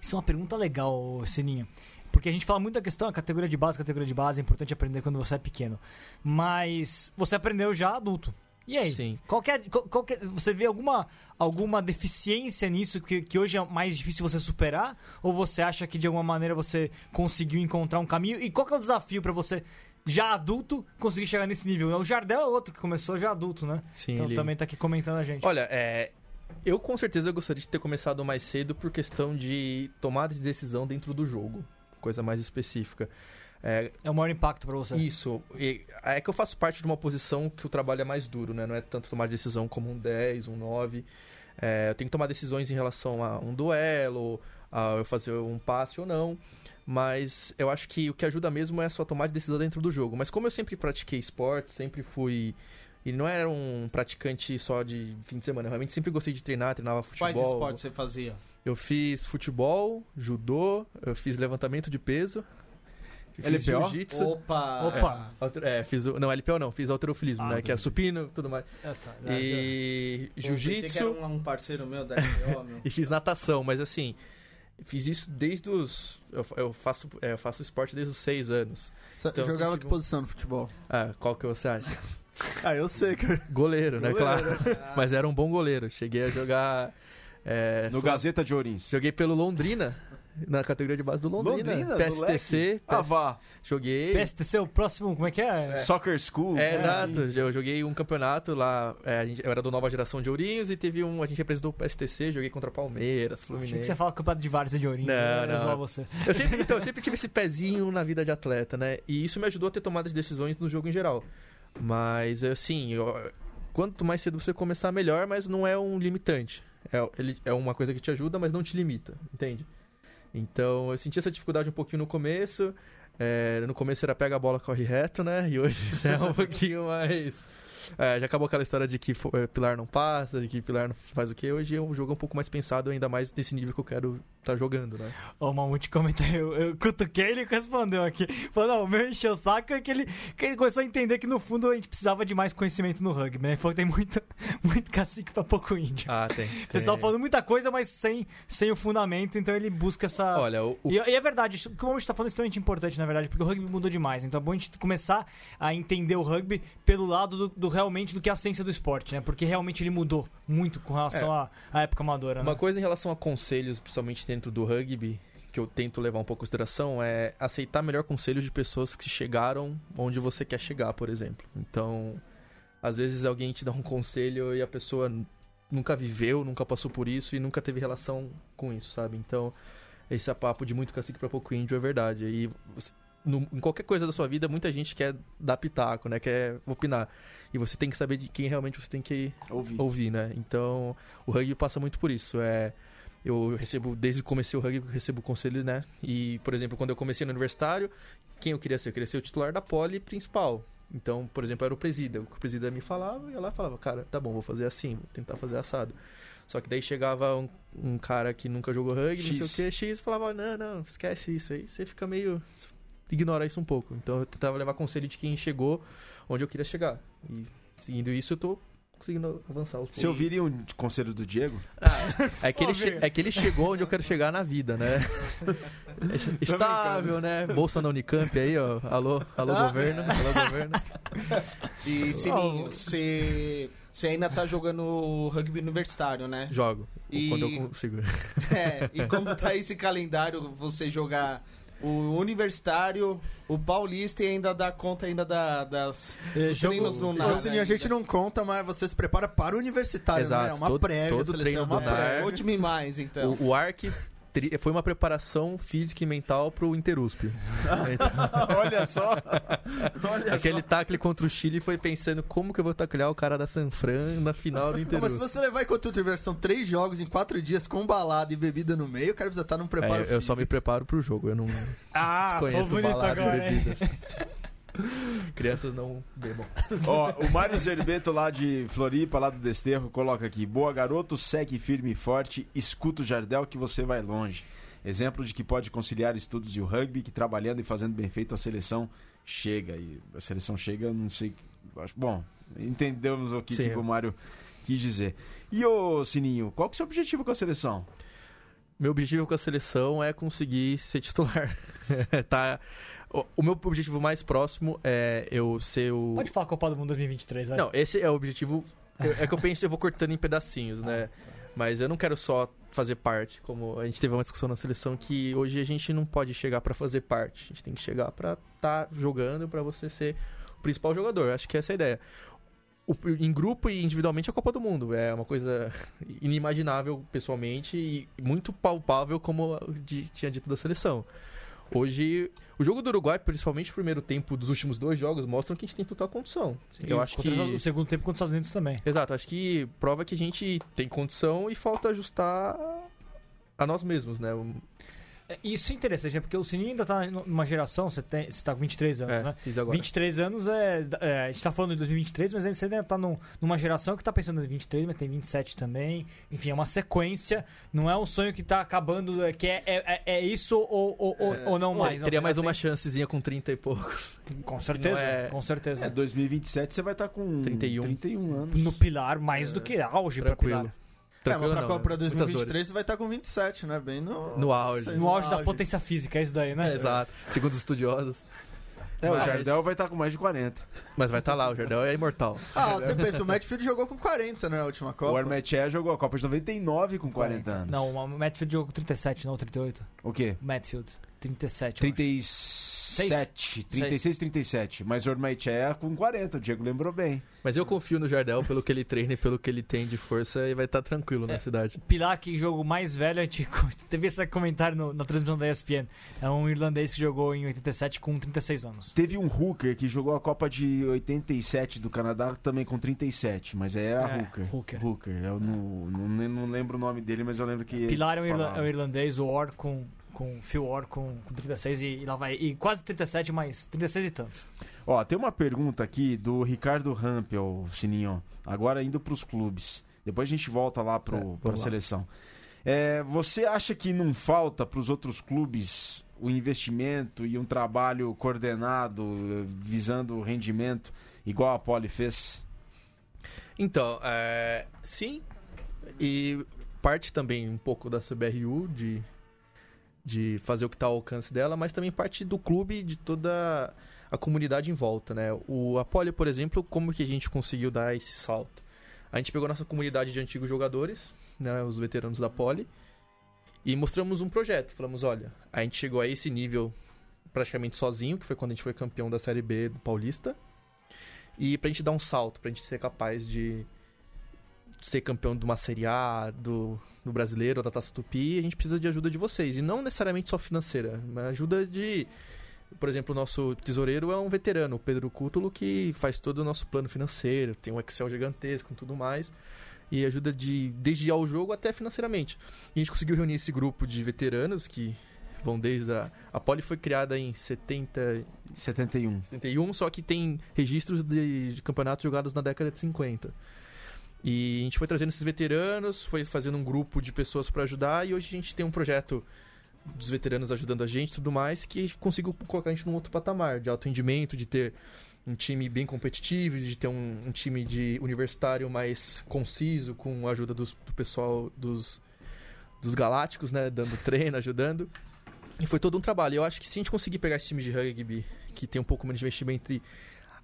Isso é uma pergunta legal, Sininho. Porque a gente fala muito da questão, a categoria de base, categoria de base, é importante aprender quando você é pequeno. Mas você aprendeu já adulto. E aí? Sim. Qual que é- qual- qual que é- você vê alguma, alguma deficiência nisso que, que hoje é mais difícil você superar? Ou você acha que de alguma maneira você conseguiu encontrar um caminho? E qual que é o desafio pra você, já adulto, conseguir chegar nesse nível? O Jardel é outro que começou já adulto, né? Sim, então ele- também tá aqui comentando a gente. Olha, é, eu com certeza gostaria de ter começado mais cedo por questão de tomada de decisão dentro do jogo. Coisa mais específica. É, É o maior impacto pra você. Isso. E é que eu faço parte de uma posição que o trabalho é mais duro, né? Não é tanto tomar decisão como um 10, um 9. É, eu tenho que tomar decisões em relação a um duelo, a eu fazer um passe ou não. Mas eu acho que o que ajuda mesmo é a sua tomada de decisão dentro do jogo. Mas como eu sempre pratiquei esporte, sempre fui. E não era um praticante só de fim de semana. Eu realmente sempre gostei de treinar, treinava futebol. Quais esportes você fazia? Eu fiz futebol, judô, eu fiz levantamento de peso. LPO? jiu-jitsu. Opa! Opa! Alter- É, fiz o. Não, LPO não, fiz alterofilismo, Ah, né? Que é supino tudo mais. Ah, tá. E pensei que era jiu-jitsu um, um parceiro meu da LPO, meu. e fiz natação, mas assim. Fiz isso desde os. Eu, eu faço, é, eu faço esporte desde os seis anos. Você Então, jogava você que posição no futebol? Ah, qual que você acha? Ah, eu sei, cara. Goleiro, né? Goleiro. Claro. Mas era um bom goleiro. Cheguei a jogar. é, No só- Gazeta de Ourinhos. Joguei pelo Londrina. Na categoria de base do Londrina. Londrina, PSTC. Ah, PS vá. Joguei. PSTC, o próximo, como é que é? Soccer School. É, É, exato. assim. Eu joguei um campeonato lá. é, a gente- eu era do Nova Geração de Ourinhos e teve um. A gente representou o PSTC, joguei contra Palmeiras, Achei Fluminense. que você fala campeonato de Várzea de Ourinho. Não, eu ia não. você. Eu sempre, então, eu sempre tive esse pezinho na vida de atleta, né? E isso me ajudou a ter tomadas de decisões no jogo em geral. Mas, assim, eu- quanto mais cedo você começar, melhor, mas não é um limitante. É, ele, é uma coisa que te ajuda, mas não te limita, entende? Então, eu senti essa dificuldade um pouquinho no começo. É, no começo era pega a bola, corre reto, né? E hoje já é um pouquinho mais. É, já acabou aquela história de que é, Pilar não passa, de que Pilar não faz o quê. Hoje é um jogo um pouco mais pensado, ainda mais nesse nível que eu quero estar jogando, né? O Mamute comentou, eu, eu cutuquei ele respondeu aqui. Falou, não, o meu encheu o saco é que ele, que ele começou a entender que no fundo a gente precisava de mais conhecimento no rugby, né? Ele falou que tem muito, muito cacique pra pouco índio. Ah, tem. O pessoal falando muita coisa, mas sem, sem o fundamento, então ele busca essa. Olha, o, o E, e é verdade, isso, o que o Mamute tá falando é extremamente importante, na verdade, porque o rugby mudou demais. Então é bom a gente começar a entender o rugby pelo lado do, do realmente do que é a ciência do esporte, né? Porque realmente ele mudou muito com relação à, à época amadora, né? Uma coisa em relação a conselhos, principalmente dentro do rugby, que eu tento levar um pouco em consideração é aceitar melhor conselhos de pessoas que chegaram onde você quer chegar, por exemplo. Então, às vezes alguém te dá um conselho e a pessoa nunca viveu, nunca passou por isso e nunca teve relação com isso, sabe? Então, esse é papo de muito cacique pra pouco índio é verdade. E você- no- em qualquer coisa da sua vida, muita gente quer dar pitaco, né? Quer opinar. E você tem que saber de quem realmente você tem que Ouvi. ouvir, né? Então, o rugby passa muito por isso. É, eu recebo, desde que comecei o rugby, eu recebo conselhos, né? E, por exemplo, quando eu comecei no universitário, quem eu queria ser? Eu queria ser o titular da pole principal. Então, por exemplo, era o presida. O que o presida me falava, eu ia lá e falava, cara, tá bom, vou fazer assim, vou tentar fazer assado. Só que daí chegava um, um cara que nunca jogou rugby, não sei o X. que, X, e falava, não, não, esquece isso aí. Você fica meio... Ignora isso um pouco. Então, eu tentava levar conselho de quem chegou onde eu queria chegar. E seguindo isso, eu tô conseguindo avançar aos Você ouviria um conselho do Diego? é que, ele é que ele chegou onde eu quero chegar na vida, né? É Estável, né? Bolsa na Unicamp aí, ó. Alô, alô Ah. governo, alô governo. E Sininho, você você ainda tá jogando rugby universitário, né? Jogo, E- quando eu consigo. É, e como tá esse calendário, você jogar o universitário, o paulista e ainda dá conta ainda da, das É, dos jogo- treinos no Ô, NAR. Sininho, a gente não conta, mas você se prepara para o universitário, né? Exato, É uma todo- prévia, todo treino é uma do NAR. prévia. É, Conte-me mais, então. O, o ARC tri- foi uma preparação física e mental pro Interusp. Olha só. Olha Aquele tackle contra o Chile foi pensando como que eu vou taclear o cara da San Fran na final do Não, mas se Interusp. você levar em conta o universo, são três jogos em quatro dias com balada e bebida no meio, o cara precisa estar num preparo É, eu só me preparo pro jogo, eu não Ah, ficou conheço bonito balada agora, e bebidas. Crianças não bebam. Ó, o Mário Zerbeto lá de Floripa, lá do Desterro, coloca aqui: Boa garoto, segue firme e forte, escuta o Jardel que você vai longe. Exemplo de que pode conciliar estudos e o rugby, que trabalhando e fazendo bem feito a seleção chega. E a seleção chega, eu não sei. acho- Bom, entendemos o que, que o Mário quis dizer. E ô Sininho, qual que é o seu objetivo com a seleção? Meu objetivo com a seleção é conseguir ser titular. tá? O, o meu objetivo mais próximo é eu ser o. Pode falar Copa do Mundo 2023, vai. Não, esse é o objetivo. eu- É que eu penso, eu vou cortando em pedacinhos, né? Mas eu não quero só fazer parte. Como a gente teve uma discussão na seleção que hoje a gente não pode chegar pra fazer parte. A gente tem que chegar pra estar jogando, pra você ser o principal jogador. Acho que essa é a ideia. O- em grupo e individualmente é a Copa do Mundo. É uma coisa inimaginável pessoalmente e muito palpável, como eu di- tinha dito da seleção. Hoje, o jogo do Uruguai, principalmente o primeiro tempo dos últimos dois jogos, mostram que a gente tem total condição. eu acho que. O segundo tempo contra os Estados Unidos também. Exato, acho que prova que a gente tem condição e falta ajustar a nós mesmos, né? É, Isso é interessante, né? Porque o Sininho ainda tá numa geração, você, tem, você tá com 23 anos, É, né? fiz agora. 23 anos é, é, A gente tá falando de 2023, mas você ainda tá num- numa geração que tá pensando em 23, mas tem 27 também. Enfim, é uma sequência. Não é um sonho que tá acabando, é, que é, é, é isso ou, ou, ou- ou não mais. não, Teria você mais já uma tem- chancezinha com 30 e poucos. Com certeza, é- com certeza. É, 2027 você vai estar com 31. 31 anos. No pilar, mais do que auge pra Tranquilo. É, mas pra não, Copa né? Muitas 2023 dores. você vai estar com 27, né? Bem no... No auge. Sei, No auge da potência física, é isso daí, né? É, exato. Segundo os estudiosos. É, o Mas- Jardel vai estar com mais de 40. Mas vai estar lá, o Jardel é imortal. Ah, você pensa, o Matfield jogou com 40, né? A última Copa. O Armetier jogou a Copa de 99 com 40 anos. Não, o Matfield jogou com 37, não 38. O quê? Matfield, 37. eu acho. 37. 36, 37. Mas o Armetier com 40, o Diego lembrou bem. Mas eu confio no Jardel pelo que ele treina e pelo que ele tem de força e vai estar tranquilo na É. cidade. Pilar, que jogo mais velho, a gente teve esse comentário no- na transmissão da ESPN. É um irlandês que jogou em 87 com 36 anos. Teve um Hooker que jogou a Copa de 87 do Canadá também com 37, mas é a É, Hooker. Hooker. Hooker. Eu não, não, não lembro o nome dele, mas eu lembro que. Pilar é um, irla- é um irlandês, o Orr com, com Phil Orr com, com 36 e, e lá vai. E quase 37, mas 36 e tantos. Ó, tem uma pergunta aqui do Ricardo Rampel, Sininho. Agora indo pros clubes. Depois a gente volta lá pra vamos lá. seleção. É, você acha que não falta pros outros clubes o investimento e um trabalho coordenado visando o rendimento igual a Poli fez? Então, é, sim. E parte também um pouco da CBRU de, de fazer o que está ao alcance dela, mas também parte do clube de toda a comunidade em volta, né? O Apollo, por exemplo, como que a gente conseguiu dar esse salto? A gente pegou nossa comunidade de antigos jogadores, né, os veteranos da Poli, E mostramos um projeto. Falamos, olha, a gente chegou a esse nível praticamente sozinho, que foi quando a gente foi campeão da Série B do Paulista. E pra gente dar um salto, pra gente ser capaz de ser campeão de uma Série A, do, do Brasileiro, da Taça Tupi, a gente precisa de ajuda de vocês. E não necessariamente só financeira, mas ajuda de... Por exemplo, o nosso tesoureiro é um veterano, o Pedro Cútulo, que faz todo o nosso plano financeiro, tem um Excel gigantesco e tudo mais. E ajuda de desde ao jogo até financeiramente. E a gente conseguiu reunir esse grupo de veteranos que vão desde a. A Poli foi criada em 70, 71. 71, só que tem registros de, de campeonatos jogados na década de 50. E a gente foi trazendo esses veteranos, foi fazendo um grupo de pessoas para ajudar, e hoje a gente tem um projeto dos veteranos ajudando a gente e tudo mais, que conseguiu colocar a gente num outro patamar de alto rendimento, de ter um time bem competitivo, de ter um, um time de universitário mais conciso, com a ajuda dos, do pessoal dos, dos galácticos, né? Dando treino, ajudando. E foi todo um trabalho. Eu acho que se a gente conseguir pegar esse time de rugby, que tem um pouco menos de investimento e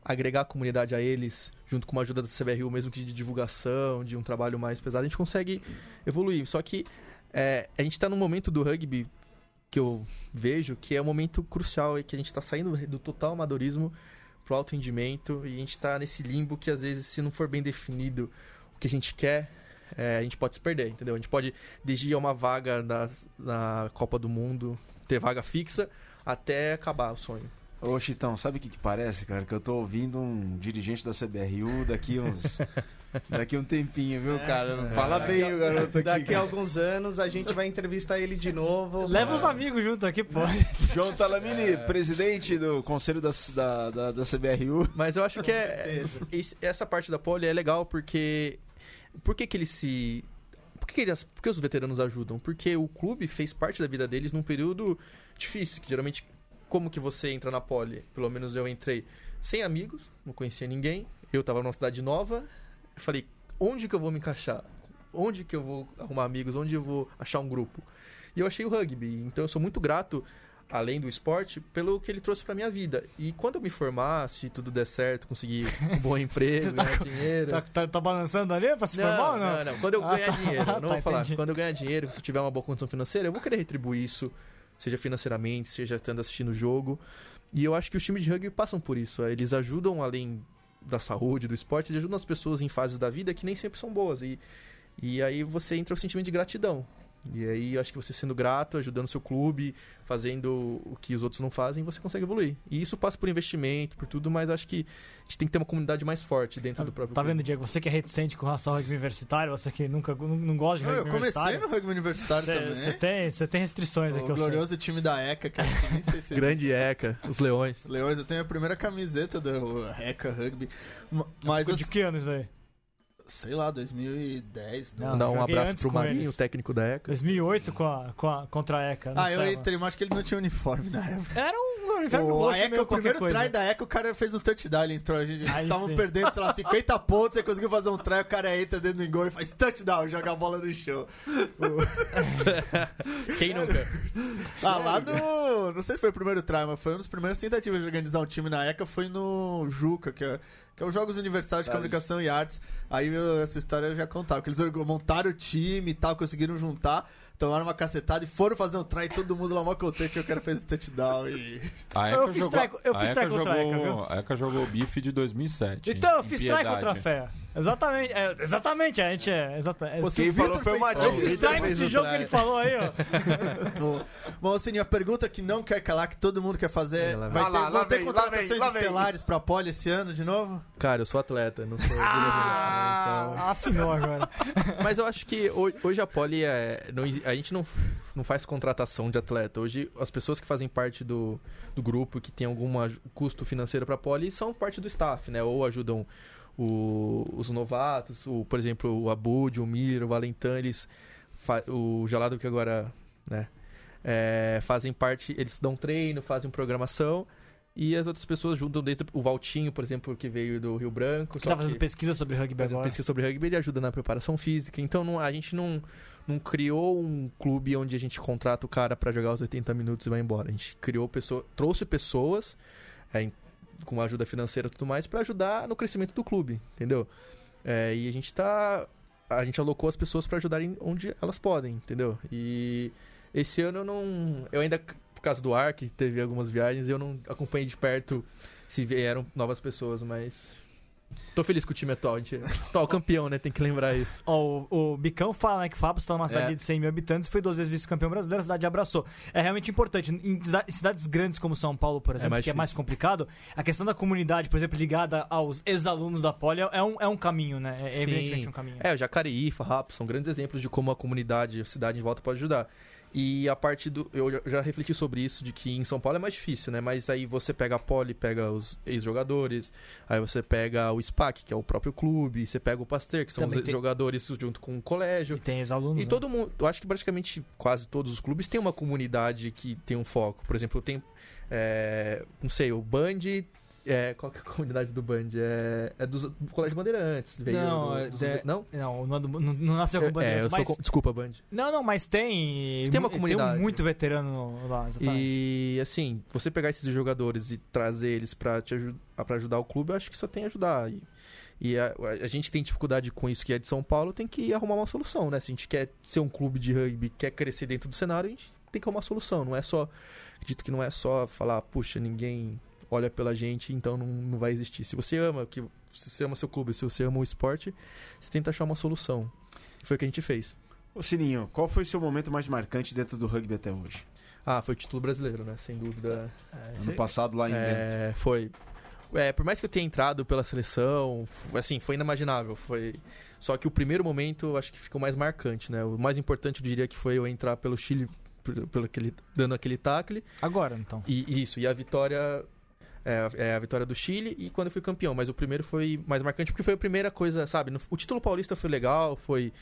agregar a comunidade a eles, junto com uma ajuda da CBRU, mesmo que de divulgação, de um trabalho mais pesado, a gente consegue evoluir. Só que é, a gente está num momento do rugby que eu vejo que é um momento crucial e que a gente está saindo do total amadorismo pro alto rendimento e a gente está nesse limbo que às vezes se não for bem definido o que a gente quer é, a gente pode se perder, entendeu? A gente pode desde uma vaga na, na Copa do Mundo, ter vaga fixa, até acabar o sonho. Ô, Chitão, sabe o que, que parece, cara? Que eu tô ouvindo um dirigente da CBRU daqui uns. daqui um tempinho, viu, cara? Não fala bem o garoto aqui. Daqui a alguns anos a gente vai entrevistar ele de novo. Leva os amigos junto aqui, pô. João Talamini, presidente do conselho da, da, da, da CBRU. Mas eu acho que é, essa parte da pole é legal porque por que que eles se por que, que eles, por que os veteranos ajudam? Porque o clube fez parte da vida deles num período difícil, que geralmente como que você entra na pole? Pelo menos eu entrei sem amigos, não conhecia ninguém. Eu tava numa cidade nova. Falei, onde que eu vou me encaixar? Onde que eu vou arrumar amigos? Onde eu vou achar um grupo? E eu achei o rugby. Então eu sou muito grato, além do esporte, pelo que ele trouxe pra minha vida. E quando eu me formar, se tudo der certo, conseguir um bom emprego, tá ganhar dinheiro. Tá, tá, tá balançando ali pra se formar ou não? não, não. Quando eu Ah, ganhar tá. dinheiro, não Tá, vou falar. entendi. Quando eu ganhar dinheiro, se eu tiver uma boa condição financeira, eu vou querer retribuir isso, seja financeiramente, seja estando assistindo o jogo. E eu acho que os times de rugby passam por isso. Eles ajudam, além da saúde, do esporte, eles ajudam as pessoas em fases da vida que nem sempre são boas. E, e aí você entra o sentimento de gratidão. E aí eu acho que você sendo grato, ajudando seu clube, fazendo o que os outros não fazem, você consegue evoluir. E isso passa por investimento, por tudo, mas acho que a gente tem que ter uma comunidade mais forte dentro do próprio Tá clube. vendo, Diego? Você que é reticente com relação ao rugby universitário, você que nunca não, não gosta de Não, rugby eu comecei universitário. no rugby universitário Você também. tem, você tem restrições aqui, O eu sei. glorioso time da ECA, que eu nem sei se Grande ECA, os Leões. Leões, eu tenho a primeira camiseta do ECA Rugby. Ma- Mas, De que anos aí? Sei lá, 2010. Não, Não. Dar um abraço pro Marinho, técnico da ECA. 2008 com a, com a, contra a ECA. Ah, eu entrei, mas acho que ele não tinha uniforme na época. Era um O, roxo a ECA, meio o primeiro qualquer try coisa. da ECA, o cara fez um touchdown, ele entrou. A gente estavam sim. perdendo, sei lá, 50 pontos, você conseguiu fazer um try, o cara entra dentro do gol e faz touchdown, joga a bola no chão. Quem nunca? Ah, lá do. Não sei se foi o primeiro try, mas foi uma das primeiras tentativas de organizar um time na ECA, foi no Juca, que é, que é os Jogos Universitários de Comunicação e Artes. Aí eu- essa história eu já contava, que eles montaram o time e tal, conseguiram juntar, tomaram uma cacetada e foram fazer um try, e todo mundo lá mó contente, e o cara fez o touchdown e. A Eu fiz jogou, try- eu a fiz ECA try contra a ECA, jogou, a ECA jogou o bife de 2007. Então, eu fiz try contra a fé. Exatamente, é, exatamente, a gente é. Exata, é Vitor falou foi fez nesse o jogo que ele falou aí, ó. Ô, Mocinho, a pergunta que não quer calar, que todo mundo quer fazer. Vai vem. ter, Lá, lá ter vem, contratações lá vem. estelares pra Poli esse ano de novo? Cara, eu sou atleta, não sou Ah, então... afinou agora. Mas eu acho que ho- hoje a Poli é. não a gente não, não faz contratação de atleta. Hoje as pessoas que fazem parte do, do grupo, que tem algum custo financeiro pra Poli, são parte do staff, né? Ou ajudam o- os novatos, o, por exemplo, o Abud, o Miller, o Valentin, eles. o Gelado que agora. né? é, fazem parte. Eles dão treino, fazem programação. E as outras pessoas juntam desde o Valtinho, por exemplo, que veio do Rio Branco. Que tá fazendo que- pesquisa sobre rugby agora. pesquisa sobre rugby, ele ajuda na preparação física. Então não- a gente não, não criou um clube onde a gente contrata o cara pra jogar os 80 minutos e vai embora. A gente criou pessoa, trouxe pessoas é, com ajuda financeira e tudo mais pra ajudar no crescimento do clube, entendeu? É, e a gente tá a gente alocou as pessoas para ajudarem onde elas podem, entendeu? E esse ano eu não. Eu ainda, por causa do ar, que teve algumas viagens, eu não acompanhei de perto se vieram novas pessoas, mas. Tô feliz com o time atual. A gente é atual campeão, né? Tem que lembrar isso. Ó, o, o Bicão fala né, que o Fábio está numa cidade É. de 100 mil habitantes foi duas vezes vice-campeão brasileiro, a cidade abraçou. É realmente importante. Em cida- em cidades grandes como São Paulo, por exemplo, mais que é mais difícil. complicado, a questão da comunidade, por exemplo, ligada aos ex-alunos da Poli é um, é um caminho, né? É Sim. evidentemente um caminho. É, o Jacareí, Farrapo, são grandes exemplos de como a comunidade, a cidade em volta pode ajudar. E a parte do. Eu já- refleti sobre isso, de que em São Paulo é mais difícil, né? Mas aí você pega a Poli, pega os ex-jogadores, aí você pega o SPAC, que é o próprio clube, você pega o Pasteur, que são Também os tem- ex-jogadores junto com o colégio. E tem ex-alunos. E né? todo mundo, eu acho que praticamente quase todos os clubes têm uma comunidade que tem um foco. Por exemplo, tem, é, não sei, o Band, é, qual que é a comunidade do Band? É, é dos- do Colégio Bandeirantes. veio Não, do- é de- não? Não, não, não, não nasceu com É, bandeirantes, sou mas... desculpa, Band. Não, não, mas tem... Tem uma mu- comunidade. Tem muito veterano lá, exatamente. E assim, você pegar esses jogadores e trazer eles pra, te aju pra ajudar o clube, eu acho que só tem ajudar. E, e a, a gente tem dificuldade com isso que é de São Paulo, tem que arrumar uma solução, né? Se a gente quer ser um clube de rugby, quer crescer dentro do cenário, a gente tem que arrumar uma solução. Não é só. Acredito que não é só falar, puxa, ninguém olha pela gente, então não, não vai existir. Se você ama, que, se você ama seu clube, se você ama o esporte, você tenta achar uma solução. Foi o que a gente fez. Ô Sininho, qual foi o seu momento mais marcante dentro do rugby até hoje? Ah, foi o título brasileiro, né? Sem dúvida. É, Ano passado lá em Bento. É, foi. É, por mais que eu tenha entrado pela seleção, assim, foi inimaginável. Foi. Só que o primeiro momento eu acho que ficou mais marcante, né? O mais importante eu diria que foi eu entrar pelo Chile, pelo, pelo aquele, dando aquele tackle. Agora, então. E isso, e a vitória. É, é a vitória do Chile e quando eu fui campeão. Mas o primeiro foi mais marcante porque foi a primeira coisa, sabe? o título paulista foi legal, foi.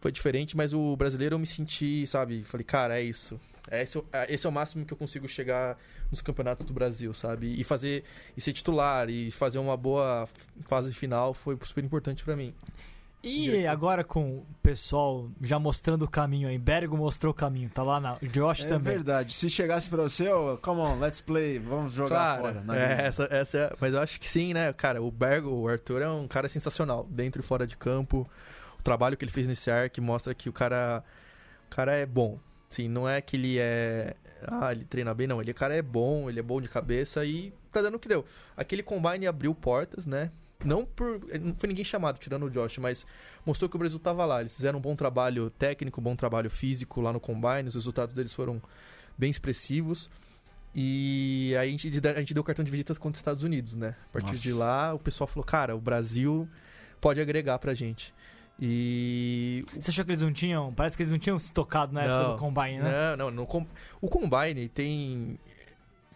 Foi diferente, mas o brasileiro eu me senti, sabe? Falei, cara, é isso. É esse, é- esse é o máximo que eu consigo chegar nos campeonatos do Brasil, sabe? E fazer. E ser titular e fazer uma boa fase final foi super importante pra mim. E agora com o pessoal já mostrando o caminho aí, Bergo mostrou o caminho, tá lá na. Josh É também. verdade. Se chegasse pra você, ó, come on, let's play, vamos jogar Claro, fora. é, essa, essa é- mas eu acho que sim, né? Cara, o Bergo, o Arthur é um cara sensacional, dentro e fora de campo. O trabalho que ele fez nesse ar que mostra que o cara, o cara é bom. Sim, não é que ele é. Ah, ele treina bem, não. Ele o cara é bom, ele é bom de cabeça e tá dando o que deu. Aquele combine abriu portas, né? Não por. Não foi ninguém chamado, tirando o Josh, mas mostrou que o Brasil tava lá. Eles fizeram um bom trabalho técnico, bom trabalho físico lá no combine. Os resultados deles foram bem expressivos. E aí a gente, a gente deu cartão de visitas contra os Estados Unidos, né? A partir Nossa. de lá, o pessoal falou, cara, o Brasil pode agregar pra gente. E. Você achou que eles não tinham. Parece que eles não tinham se tocado na época Não. do Combine, né? Não, não, com- o Combine tem.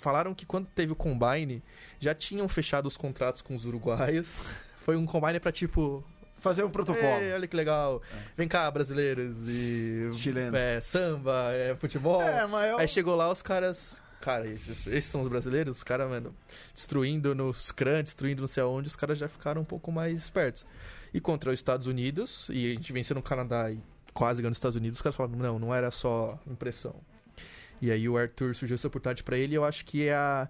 Falaram que quando teve o Combine, já tinham fechado os contratos com os uruguaios. Foi um Combine pra tipo. Fazer um protocolo. "Ei, olha que legal. Vem cá, brasileiros. E. Chilenos. É, samba, é, futebol. É, mas eu... Aí chegou lá os caras. Cara, esses, esses são os brasileiros, os caras, mano, destruindo no Scrum, destruindo não sei aonde, os caras já ficaram um pouco mais espertos. E contra os Estados Unidos, e a gente venceu no Canadá e quase ganhando os Estados Unidos, os caras falaram, não, não era só impressão. E aí o Arthur surgiu essa oportunidade pra ele e eu acho que é a.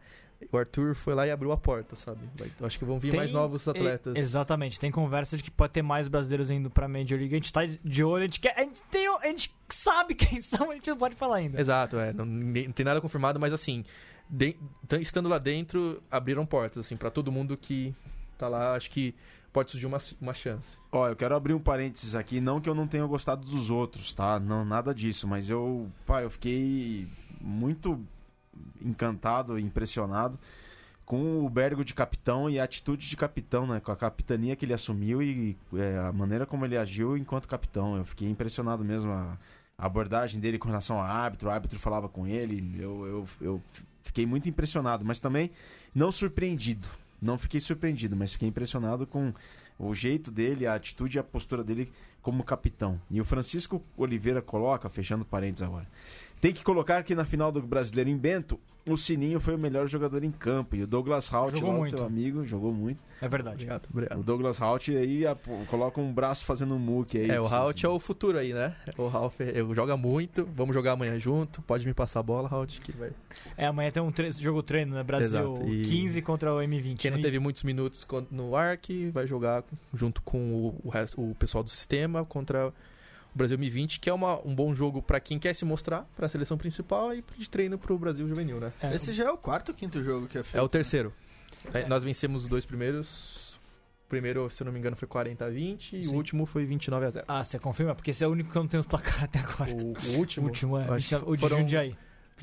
O Arthur foi lá e abriu a porta, sabe? Vai- acho que vão vir Tem- mais novos atletas. Exatamente, tem conversa de que pode ter mais brasileiros indo pra Major League. A gente tá de olho, a gente, quer, a gente, tem, a gente sabe quem são, a gente não pode falar ainda. Exato, é. Não, não tem nada confirmado, mas assim, de- estando lá dentro, abriram portas, assim, pra todo mundo que tá lá, acho que pode surgir uma, uma chance. Ó, eu quero abrir um parênteses aqui, não que eu não tenha gostado dos outros, tá? Não, nada disso, mas eu, pá, eu fiquei muito encantado, impressionado com o Bergo de capitão e a atitude de capitão, né? Com a capitania que ele assumiu e é, a maneira como ele agiu enquanto capitão. Eu fiquei impressionado mesmo. A, a abordagem dele com relação ao árbitro, o árbitro falava com ele. Eu, eu, eu fiquei muito impressionado, mas também não surpreendido. Não fiquei surpreendido, mas fiquei impressionado com o jeito dele, a atitude e a postura dele como capitão. E o Francisco Oliveira coloca, fechando parênteses agora, tem que colocar que na final do Brasileiro em Bento, o Sininho foi o melhor jogador em campo. E o Douglas Hout, Jogou lá, o muito. teu amigo, jogou muito. É verdade. Obrigado, O obrigado. Douglas Hout aí a- coloca um braço fazendo um muque aí. É, o você, é o futuro aí, né? O Ralph eu joga muito, vamos jogar amanhã junto. Pode me passar a bola, Halt, que vai. É, amanhã tem um tre- jogo treino, né? Brasil e 15 contra o M20. Quem não né? teve muitos minutos no ARC vai jogar junto com o, o resto, o pessoal do sistema contra o Brasil M20, que é uma- um bom jogo pra quem quer se mostrar pra seleção principal e de treino pro Brasil juvenil, né? É, Esse já é o quarto ou quinto jogo que é feito? É o terceiro. É, Nós vencemos os dois primeiros. O primeiro, se eu não me engano, foi 40 a 20 e Sim. o último foi 29 a 0. Ah, você confirma? Porque esse é o único que eu não tenho placar até agora. O, o O último? último é eu acho 29 que o de foram- Jundiaí.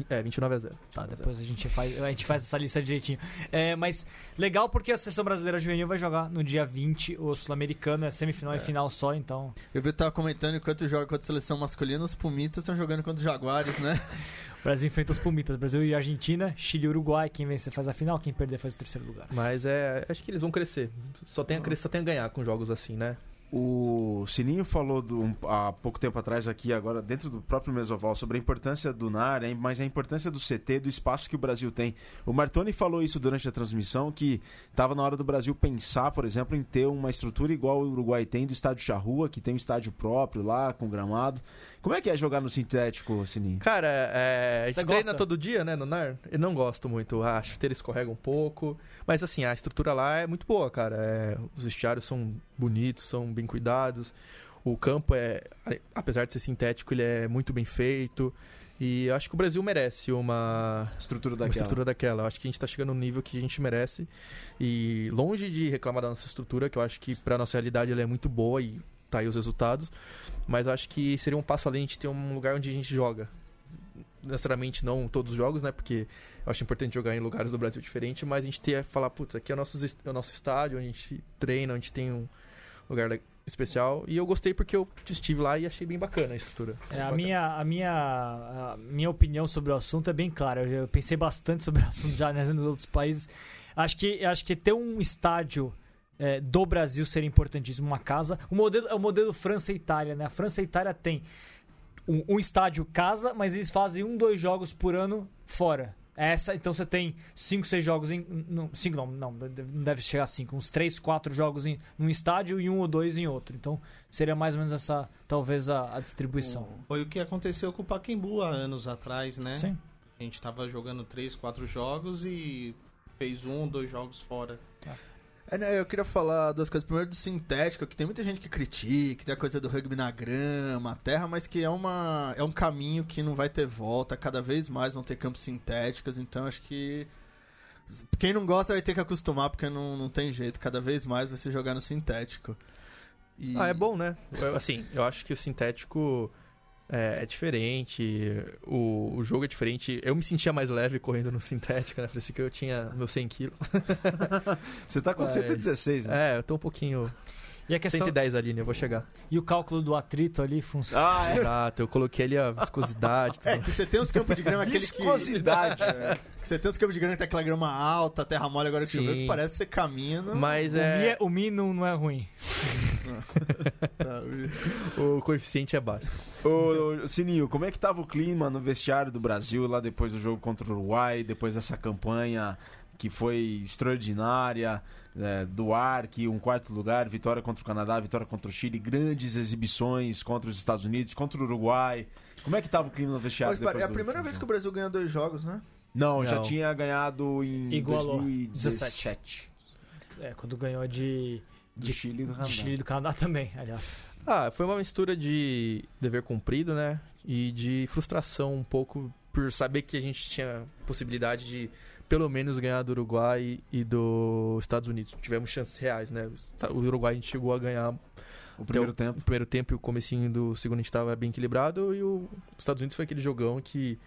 É, 29 a 0. Tá, 29 a 0. depois a gente faz, a gente faz essa lista direitinho. É, mas legal porque a seleção brasileira juvenil vai jogar no dia 20 o sul-americano, é semifinal e final só, então. Eu vi que tava comentando enquanto joga contra a seleção masculina, os Pumitas estão jogando contra os Jaguares, né? O Brasil enfrenta os Pumitas, Brasil e Argentina, Chile e Uruguai, quem vencer faz a final, quem perder faz o terceiro lugar. Mas é, acho que eles vão crescer. Só tem a crescer, só tem a ganhar com jogos assim, né? O Sininho falou do- há pouco tempo atrás aqui, agora dentro do próprio Mesoval, sobre a importância do NAR, mas a importância do CT, do espaço que o Brasil tem. O Martoni falou isso durante a transmissão, que estava na hora do Brasil pensar, por exemplo, em ter uma estrutura igual o Uruguai tem do estádio Charrua, que tem um estádio próprio lá, com gramado. Como é que é jogar no sintético, Sininho? Cara, é, a gente Você treina gosta? todo dia, né, no NAR. Eu não gosto muito. A chuteira escorrega um pouco. Mas, assim, a estrutura lá é muito boa, cara. É, os vestiários são bonitos, são bem cuidados. O campo é, apesar de ser sintético, ele é muito bem feito. E eu acho que o Brasil merece uma, Estrutura uma daquela. estrutura daquela. Eu acho que a gente tá chegando no nível que a gente merece. E longe de reclamar da nossa estrutura, que eu acho que pra nossa realidade ela é muito boa e tá aí os resultados. Mas eu acho que seria um passo além de ter um lugar onde a gente joga. Necessariamente não todos os jogos, né? Porque eu acho importante jogar em lugares do Brasil diferente, mas a gente ter falar, putz, aqui é o nosso, é o nosso estádio, onde a gente treina, onde tem um lugar especial. E eu gostei porque eu estive lá e achei bem bacana a estrutura. É, a, Bacana. minha, a, minha, a minha opinião sobre o assunto é bem clara. Eu, eu pensei bastante sobre o assunto já né, nos outros países. Acho que, acho que ter um estádio é, do Brasil seria importantíssimo, uma casa. O modelo é o modelo França e Itália, né? A França e Itália tem um, um estádio casa, mas eles fazem um, dois jogos por ano fora. Essa, então você tem cinco, seis jogos em. Não, cinco não, não, não deve chegar a cinco. Uns três, quatro jogos em num estádio e um ou dois em outro. Então seria mais ou menos essa, talvez, a, a distribuição. Foi o que aconteceu com o Pacaembu há anos atrás, né? Sim. A gente tava jogando três, quatro jogos e fez um, dois jogos fora. É, né, eu queria falar duas coisas. Primeiro do sintético, que tem muita gente que critica, que tem a coisa do rugby na grama, a terra, mas que é, uma, é um caminho que não vai ter volta. Cada vez mais vão ter campos sintéticos, então acho que. Quem não gosta vai ter que acostumar, porque não, não tem jeito. Cada vez mais vai se jogar no sintético. E- Ah, é bom, né? Assim, eu acho que o sintético é, é diferente, o, o jogo é diferente. Eu me sentia mais leve correndo no sintético, né? Parecia que eu tinha meus 100 quilos. Você tá com Vai. 116, né? É, eu tô um pouquinho... E a questão 110 ali, né? Eu vou chegar. e o cálculo do atrito ali funciona. Ah, é. Exato, eu coloquei ali a viscosidade. É, que você tem os campos de grama, aquele que. Viscosidade. É, que você tem os campos de grama que tem aquela grama alta, terra mole, agora que choveu, que parece que você caminha. No... Mas O Mi, é, é- o Mi não, não é ruim. Tá, o coeficiente é baixo. Ô, ô, Sininho, como é que tava o clima no vestiário do Brasil lá depois do jogo contra o Uruguai, depois dessa campanha que foi extraordinária, é, do Arque, um quarto lugar, vitória contra o Canadá, vitória contra o Chile, grandes exibições contra os Estados Unidos, contra o Uruguai. Como é que tava o clima no vestiário Mas, é a do primeira vez que o jogo? Brasil ganha dois jogos, né? Não, já Não. tinha ganhado em Igualou. 2017. É, quando ganhou de, Do De- Chile e do de Canadá. Chile e do Canadá também, aliás. Ah, foi uma mistura de dever cumprido, né? E de frustração um pouco por saber que a gente tinha possibilidade de pelo menos ganhar do Uruguai e dos Estados Unidos. Tivemos chances reais, né? O Uruguai a gente chegou a ganhar O primeiro Então, tempo. o primeiro tempo e o comecinho do segundo a gente tava bem equilibrado e o- os Estados Unidos foi aquele jogão que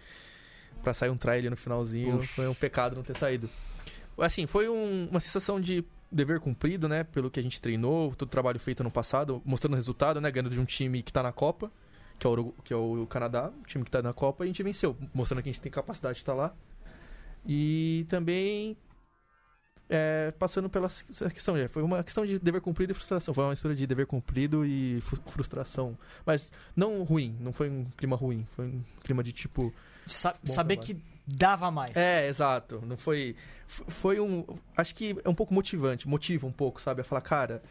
pra sair um ali no finalzinho foi um pecado não ter saído. Assim, foi um- uma sensação de dever cumprido, né, pelo que a gente treinou, todo o trabalho feito no passado, mostrando resultado, né, ganhando de um time que tá na Copa, que é o, que é o Canadá, o time que tá na Copa, e a gente venceu, mostrando que a gente tem capacidade de estar lá. E também é, passando pela questão, é, foi uma questão de dever cumprido e frustração. Foi uma mistura de dever cumprido e frustração. Mas não ruim, não foi um clima ruim. Foi um clima de tipo. sa- saber trabalho. que dava mais. É, exato. Não foi. Foi um. Acho que é um pouco motivante, motiva um pouco, sabe? A falar, cara,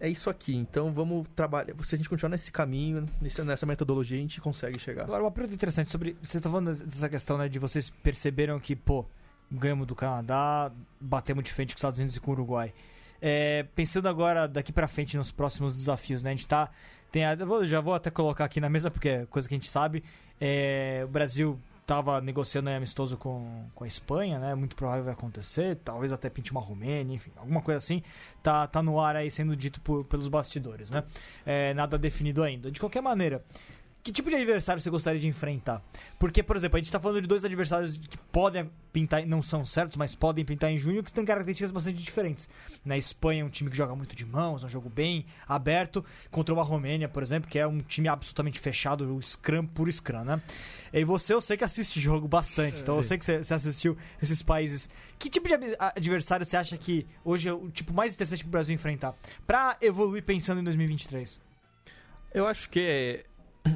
é isso aqui, então vamos trabalhar. Se a gente continuar nesse caminho, nessa metodologia, a gente consegue chegar. Agora, uma pergunta interessante sobre. Você tá falando dessa questão, né? De vocês perceberam que, pô, ganhamos do Canadá, batemos de frente com os Estados Unidos e com o Uruguai. É, pensando agora daqui pra frente nos próximos desafios, né? A gente tá. Tem a, já vou até colocar aqui na mesa, porque é coisa que a gente sabe. É, o Brasil tava negociando aí amistoso com, com a Espanha, né? Muito provável vai acontecer. Talvez até pinte uma Romênia, enfim, alguma coisa assim. Tá, tá no ar aí sendo dito por- pelos bastidores, né? É, nada definido ainda. De qualquer maneira, que tipo de adversário você gostaria de enfrentar? Porque, por exemplo, a gente tá falando de dois adversários que podem pintar, não são certos, mas podem pintar em junho, que têm características bastante diferentes. Na Espanha é um time que joga muito de mãos, é um jogo bem aberto, contra uma Romênia, por exemplo, que é um time absolutamente fechado, o Scrum por Scrum, né? E você, eu sei que assiste jogo bastante, então eu Sim. sei que você, assistiu esses países. Que tipo de adversário você acha que hoje é o tipo mais interessante pro Brasil enfrentar? Pra evoluir pensando em 2023? Eu acho que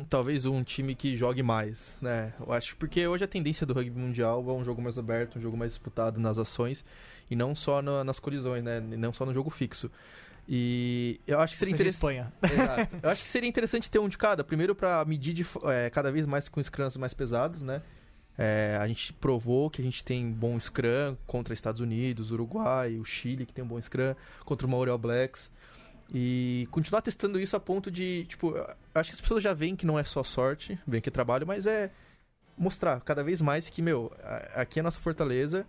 talvez um time que jogue mais, né? Eu acho porque hoje a tendência do rugby mundial é um jogo mais aberto, um jogo mais disputado nas ações e não só na- nas colisões, né? E Não só no jogo fixo. E eu acho que seria interessante. Eu acho que seria interessante ter um de cada. Primeiro pra medir de é, cada vez mais com scrums mais pesados, né? É, a gente provou que a gente tem bom scrum contra Estados Unidos, Uruguai, o Chile, que tem um bom scrum, contra o All Blacks. E continuar testando isso a ponto de, tipo, acho que as pessoas já veem que não é só sorte, veem que é trabalho, mas é mostrar cada vez mais que, meu, aqui é a nossa fortaleza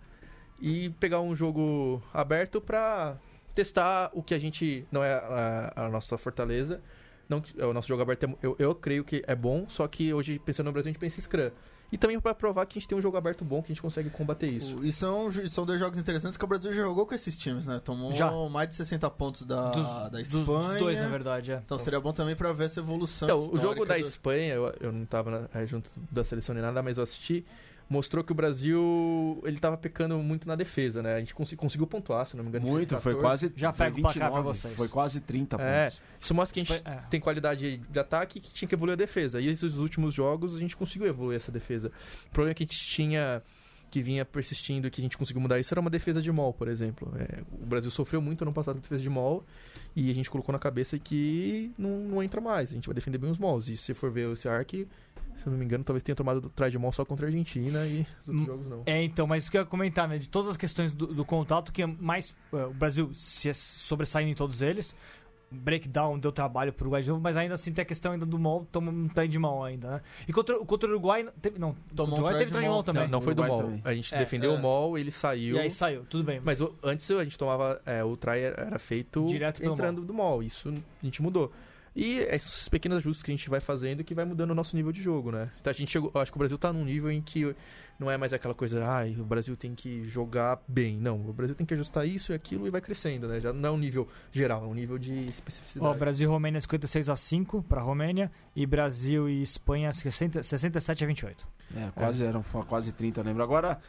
e pegar um jogo aberto pra testar o que a gente não é a, a nossa fortaleza. Não, o nosso jogo aberto é, eu, eu creio que é bom, só que hoje, pensando no Brasil, a gente pensa em Scrum. E também pra provar que a gente tem um jogo aberto bom, que a gente consegue combater isso. E são, são dois jogos interessantes que o Brasil já jogou com esses times, né? Tomou Já. mais de 60 pontos da, Dos- da Espanha. Dos dois, na verdade, é. Então seria bom também pra ver essa evolução. Então, o jogo da do- Espanha, eu, eu não tava na- eh, junto da seleção nem nada, mas eu assisti, mostrou que o Brasil, ele tava pecando muito na defesa, né? A gente consi- conseguiu pontuar, se não me engano. Muito, foi 14. quase. Já foi pego o pra 29, vocês. Foi quase 30 É. pontos. Isso mostra que a gente é. tem qualidade de ataque e que tinha que evoluir a defesa. E esses últimos jogos a gente conseguiu evoluir essa defesa. O problema que a gente tinha que vinha persistindo e que a gente conseguiu mudar isso era uma defesa de mol, por exemplo. É, o Brasil sofreu muito ano passado com defesa de mol e a gente colocou na cabeça que não, não entra mais. A gente vai defender bem os mols. E se for ver esse arc, se eu não me engano, talvez tenha tomado de mol só contra a Argentina e os outros Hum, jogos não. É, então, mas o que eu ia comentar, né? De todas as questões do, do contato, que é mais. é, o Brasil se sobressaindo em todos eles. Breakdown deu trabalho pro Uruguai de novo, mas ainda assim tem a questão ainda do mol, toma um try de mol ainda, né? E contra, contra o Uruguai. Teve, não, Tomou o um Uruguai teve try de mol. mol também. Não, não foi do mol. também. A gente É, defendeu é. o mol, ele saiu. E aí saiu, tudo bem. Mas o- antes a gente tomava. é, o try era feito Direto entrando do mall. Isso a gente mudou. E esses pequenos ajustes que a gente vai fazendo que vai mudando o nosso nível de jogo, né? Então a gente chegou. Acho que o Brasil tá num nível em que não é mais aquela coisa, ai, o Brasil tem que jogar bem. Não, o Brasil tem que ajustar isso e aquilo e vai crescendo, né? Já não é um nível geral, é um nível de especificidade. Ó, Brasil e Romênia 56 a 5 pra Romênia. E Brasil e Espanha 60, 67 a 28. É, quase eram foi quase 30, eu lembro. Agora,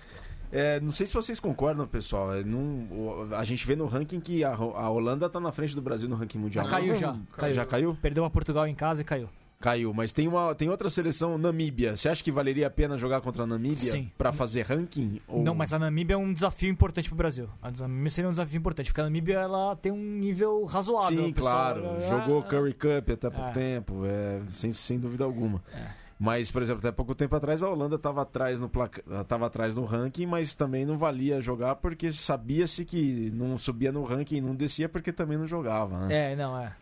é, não sei se vocês concordam, pessoal. é, o- a gente vê no ranking que a, a Holanda tá na frente do Brasil no ranking mundial. Ah, caiu já, caiu. Já caiu? Perdeu a Portugal em casa e caiu. Caiu, mas tem, uma, tem outra seleção, Namíbia. Você acha que valeria a pena jogar contra a Namíbia pra fazer ranking? Ou... Não, mas a Namíbia é um desafio importante pro Brasil. A Namíbia seria um desafio importante, porque a Namíbia ela tem um nível razoável. Sim, o claro. é- Jogou Curry Cup até pouco É. tempo, é, sem, sem dúvida alguma. É. Mas, por exemplo, até pouco tempo atrás a Holanda estava atrás no placa... tava atrás no ranking, mas também não valia jogar porque sabia-se que não subia no ranking e não descia porque também não jogava, né? É, não, é.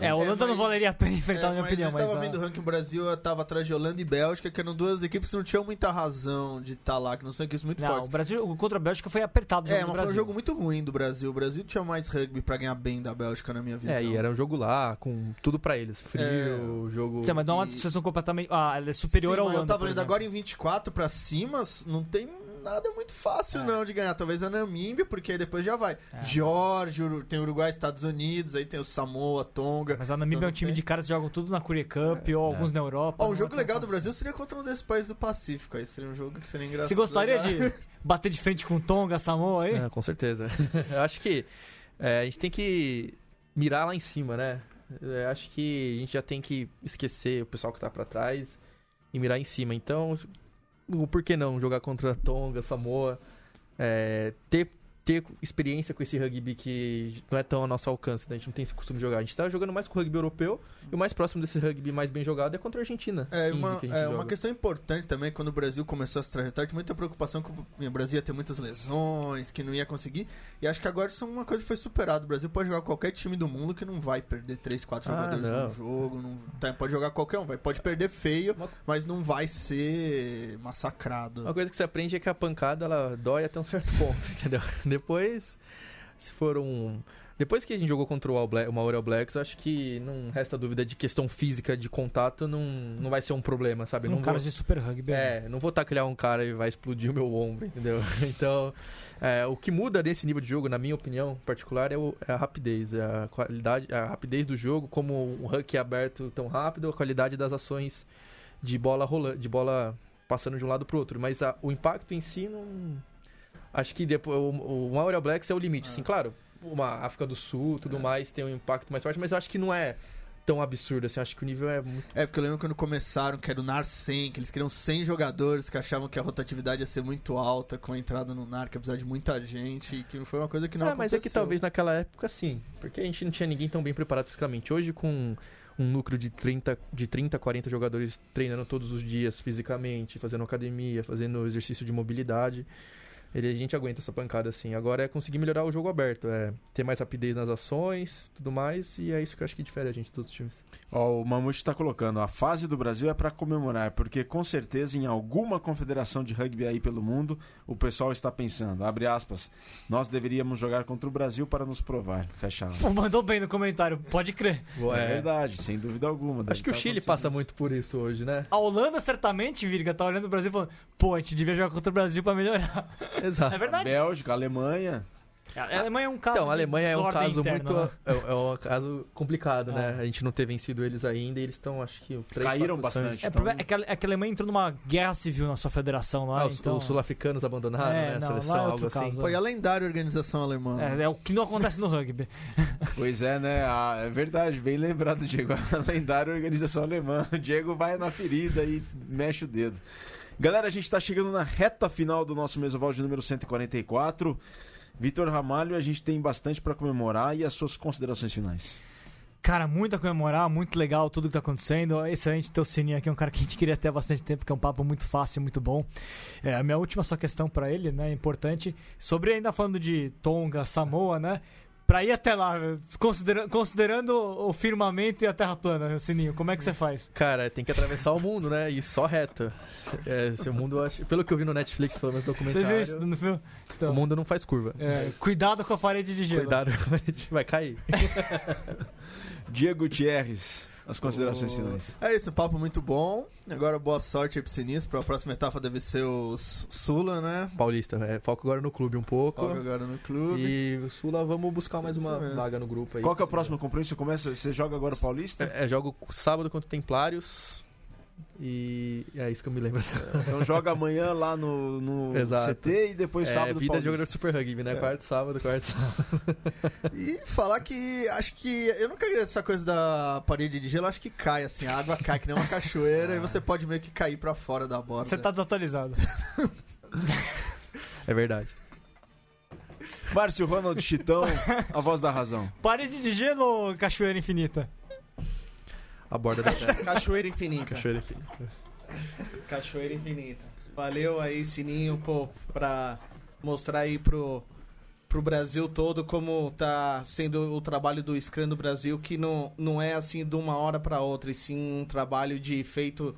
É, a Holanda É, mas- não valeria a pena enfrentar, É, na minha mas opinião, eu mas. tava a- vendo o ranking Brasil, eu tava atrás de Holanda e Bélgica, que eram duas equipes que não tinham muita razão de estar lá, que não são equipes muito Não, o fortes. Brasil contra a Bélgica foi apertado o É, mas foi um Brasil. jogo muito ruim do Brasil. O Brasil tinha mais rugby pra ganhar bem da Bélgica, na minha visão. É, e era um jogo lá, com tudo pra eles. Frio, É. jogo. Sim, mas não é uma discussão completamente. Ah, ela é superior Sim, ao mas Holanda. Eu tava por vendo exemplo. agora em 24 pra cima, não tem nada muito fácil É. não de ganhar. Talvez a Namíbia, porque aí depois já vai. É. Geórgia, tem Uruguai, Estados Unidos, aí tem o Samoa, Tonga. Mas a Namíbia Então é um time tem- de caras que jogam tudo na Korea Cup ou alguns na Europa. Ó, um jogo é legal do. Brasil seria contra um desses países do Pacífico. Aí seria um jogo que seria engraçado. Você gostaria de bater de frente com Tonga, Samoa aí? É, com certeza. eu acho que é, a gente tem que mirar lá em cima, né? Eu acho que a gente já tem que esquecer o pessoal que tá pra trás e mirar em cima. Então, o por que não jogar contra Tonga, Samoa, é, ter ter experiência com esse rugby que não é tão ao nosso alcance, né? a gente não tem esse costume de jogar. A gente tá jogando mais com o rugby europeu e o mais próximo desse rugby mais bem jogado é contra a Argentina. É, 15 uma, que é uma questão importante também, quando o Brasil começou essa trajetória, tinha muita preocupação que o Brasil ia ter muitas lesões, que não ia conseguir. E acho que agora isso é uma coisa que foi superada. O Brasil pode jogar qualquer time do mundo que não vai perder 3, 4 Ah, jogadores não. no jogo. Não, tá, pode jogar qualquer um, vai, pode perder feio, Uma- mas não vai ser massacrado. Uma coisa que você aprende é que a pancada ela dói até um certo ponto, entendeu? Depois, se for um. Depois que a gente jogou contra o, All Black, o Maori All Blacks, acho que não resta dúvida de questão física de contato não, não vai ser um problema, sabe? Um não cara vou, de super rugby. né? é, não vou taclear um cara e vai explodir o meu ombro, entendeu? Então, é, o que muda nesse nível de jogo, na minha opinião particular, é, o- é a rapidez, é a qualidade, a rapidez do jogo, como o huck é aberto tão rápido, a qualidade das ações de bola rolando, de bola passando de um lado pro outro. Mas a- o impacto em si não. Acho que depois o, o All Blacks é o limite, assim, claro. Uma África do Sul, tudo mais, tem um impacto mais forte, mas eu acho que não é tão absurdo assim. Acho que o nível é muito. É, porque eu lembro quando começaram, que era o NAR 100, que eles queriam 100 jogadores, que achavam que a rotatividade ia ser muito alta com a entrada no NAR, que ia precisar de muita gente, que foi uma coisa que não é, mas é que aconteceu. talvez naquela época sim, porque a gente não tinha ninguém tão bem preparado fisicamente. Hoje, com um núcleo de 30, de 30 40 jogadores treinando todos os dias fisicamente, fazendo academia, fazendo exercício de mobilidade, ele, a gente aguenta essa pancada assim. Agora é conseguir melhorar o jogo aberto, é ter mais rapidez nas ações, tudo mais, e é isso que eu acho que difere a gente dos outros times. Ó, o Mamute está colocando, a fase do Brasil é para comemorar, porque com certeza em alguma confederação de rugby aí pelo mundo, o pessoal está pensando, abre aspas, nós deveríamos jogar contra o Brasil para nos provar, fecha aspas. Mandou bem no comentário, pode crer. É, verdade, sem dúvida alguma. Acho que o tá Chile passa isso. muito por isso hoje, né? A Holanda certamente, Virga, tá olhando o Brasil e falando, pô, a gente devia jogar contra o Brasil pra melhorar. Exato. É verdade. Bélgica, Alemanha. A Alemanha é um caso Então, a de Alemanha é um caso interna, muito. né? É, é um caso complicado, né? É. A gente não ter vencido eles ainda e eles estão, acho que. Caíram bastante. É, o problema é, que a, é que a Alemanha entrou numa guerra civil na sua federação lá, Ah, os, então... os sul-africanos abandonaram, É, né? A não, seleção, é algo assim. caso. Foi a lendária organização alemã. É, é o que não acontece no rugby. Pois é, né? Ah, é verdade, bem lembrado, Diego. A lendária organização alemã. O Diego vai na ferida e mexe o dedo. Galera, a gente tá chegando na reta final do nosso Mesoval de número 144. Vitor Ramalho, a gente tem bastante para comemorar e as suas considerações finais. Cara, muito a comemorar, muito legal tudo que tá acontecendo. Excelente ter o Sininho aqui, é um cara que a gente queria ter há bastante tempo, que é um papo muito fácil, muito bom. É, a minha última só questão pra ele, né, importante, sobre ainda falando de Tonga, Samoa, né? Pra ir até lá, considera- considerando o firmamento e a terra plana, Sininho, como é que você faz? Cara, tem que atravessar o mundo, né? E só reto. É, seu mundo, eu acho- pelo que eu vi no Netflix, pelo menos Você documentário, viu isso no filme? Então, o mundo não faz curva. é, cuidado com a parede de gelo. Cuidado, a gente vai cair. Diego Gutierrez, as considerações finais. É isso, papo muito bom. Agora boa sorte aí pro Sinistro. Pra próxima etapa deve ser o Sula, né? Paulista, é, foco agora no clube um pouco. Foca agora no clube. E o Sula, vamos buscar mais uma mesmo. vaga no grupo aí. Qual que é o próximo compromisso? Você começa, você joga agora o Paulista? É, é, jogo sábado contra o Templários. E é isso que eu me lembro. Então joga amanhã lá no, no. CT e depois É, sábado vida de Paulista. jogador de Super Rugby, né? É. Quarto, sábado, quarto, sábado. E falar que acho que. Eu nunca vi essa coisa da parede de gelo, acho que cai assim. A água cai que nem uma cachoeira e você pode meio que cair pra fora da borda. Você tá desatualizado. É verdade. Márcio Ronald Chitão, a voz da razão. Parede de gelo ou cachoeira infinita? A borda da terra. Cachoeira infinita. Cachoeira infinita. Cachoeira Infinita. Valeu aí, Sininho, pô, pra mostrar aí pro, pro Brasil todo como tá sendo o trabalho do Scrum do Brasil, que não, não é assim de uma hora pra outra, e sim um trabalho de feito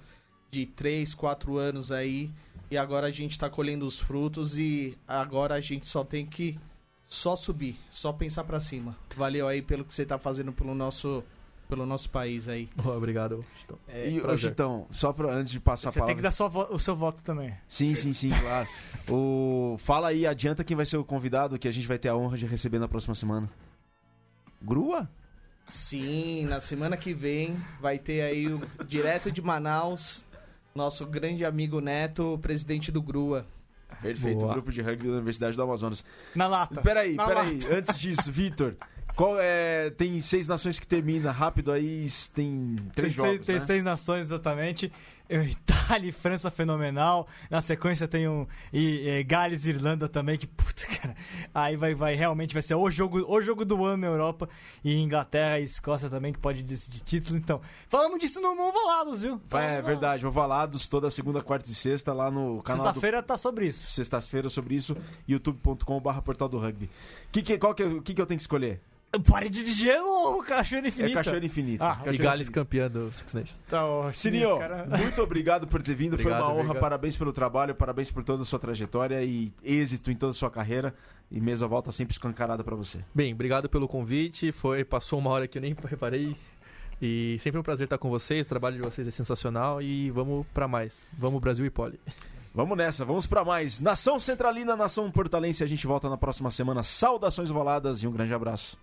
de 3, 4 anos aí. E agora a gente tá colhendo os frutos e agora a gente só tem que só subir, só pensar pra cima. Valeu aí pelo que você tá fazendo pelo nosso, pelo nosso país aí. Oh, obrigado. Chitão. É, e, ô, prazer. Chitão, só pra, antes de passar Você a tem que palavra... dar sua o seu voto também. Sim, sim, sim, claro. O... Fala aí, adianta quem vai ser o convidado que a gente vai ter a honra de receber na próxima semana. Grua? Sim, na semana que vem vai ter aí o direto de Manaus, nosso grande amigo Neto, presidente do Grua. Perfeito, Boa. grupo de rugby da Universidade do Amazonas. Na lata. Peraí, Na peraí, antes disso, Vitor. Qual é. Tem seis nações que termina rápido aí, tem três tem, seis, jogos. tem né? seis nações exatamente. Itália e França fenomenal. Na sequência tem um e, e Gales e Irlanda também que puta, cara. Aí vai, vai realmente vai ser o jogo, o jogo do ano na Europa e Inglaterra e Escócia também que pode decidir título. Então, falamos disso no Mão Valados, viu? É verdade, vou Valados toda segunda, quarta e sexta lá no canal do Sexta-feira tá sobre isso. sexta-feira sobre isso, youtube.com.br portal do rugby. Que que, qual que, é- que, que eu tenho que escolher? Parede de gelo ou cachoeira infinita? É Cachoeira Infinita. Ah, E Cachoeira Gales Infinita. campeã do Six Nations. Tá ótimo. Sininho, cara- muito obrigado por ter vindo. Foi Obrigado, uma honra. obrigado. Parabéns pelo trabalho, parabéns por toda a sua trajetória e êxito em toda a sua carreira. E mesa volta sempre escancarada pra você. Bem, obrigado pelo convite. Foi, passou uma hora que eu nem reparei. E sempre um prazer estar com vocês. O trabalho de vocês é sensacional e vamos pra mais. Vamos Brasil e Poli. Vamos nessa, vamos pra mais. Nação Centralina, Nação Portalense. A gente volta na próxima semana. Saudações voladas e um grande abraço.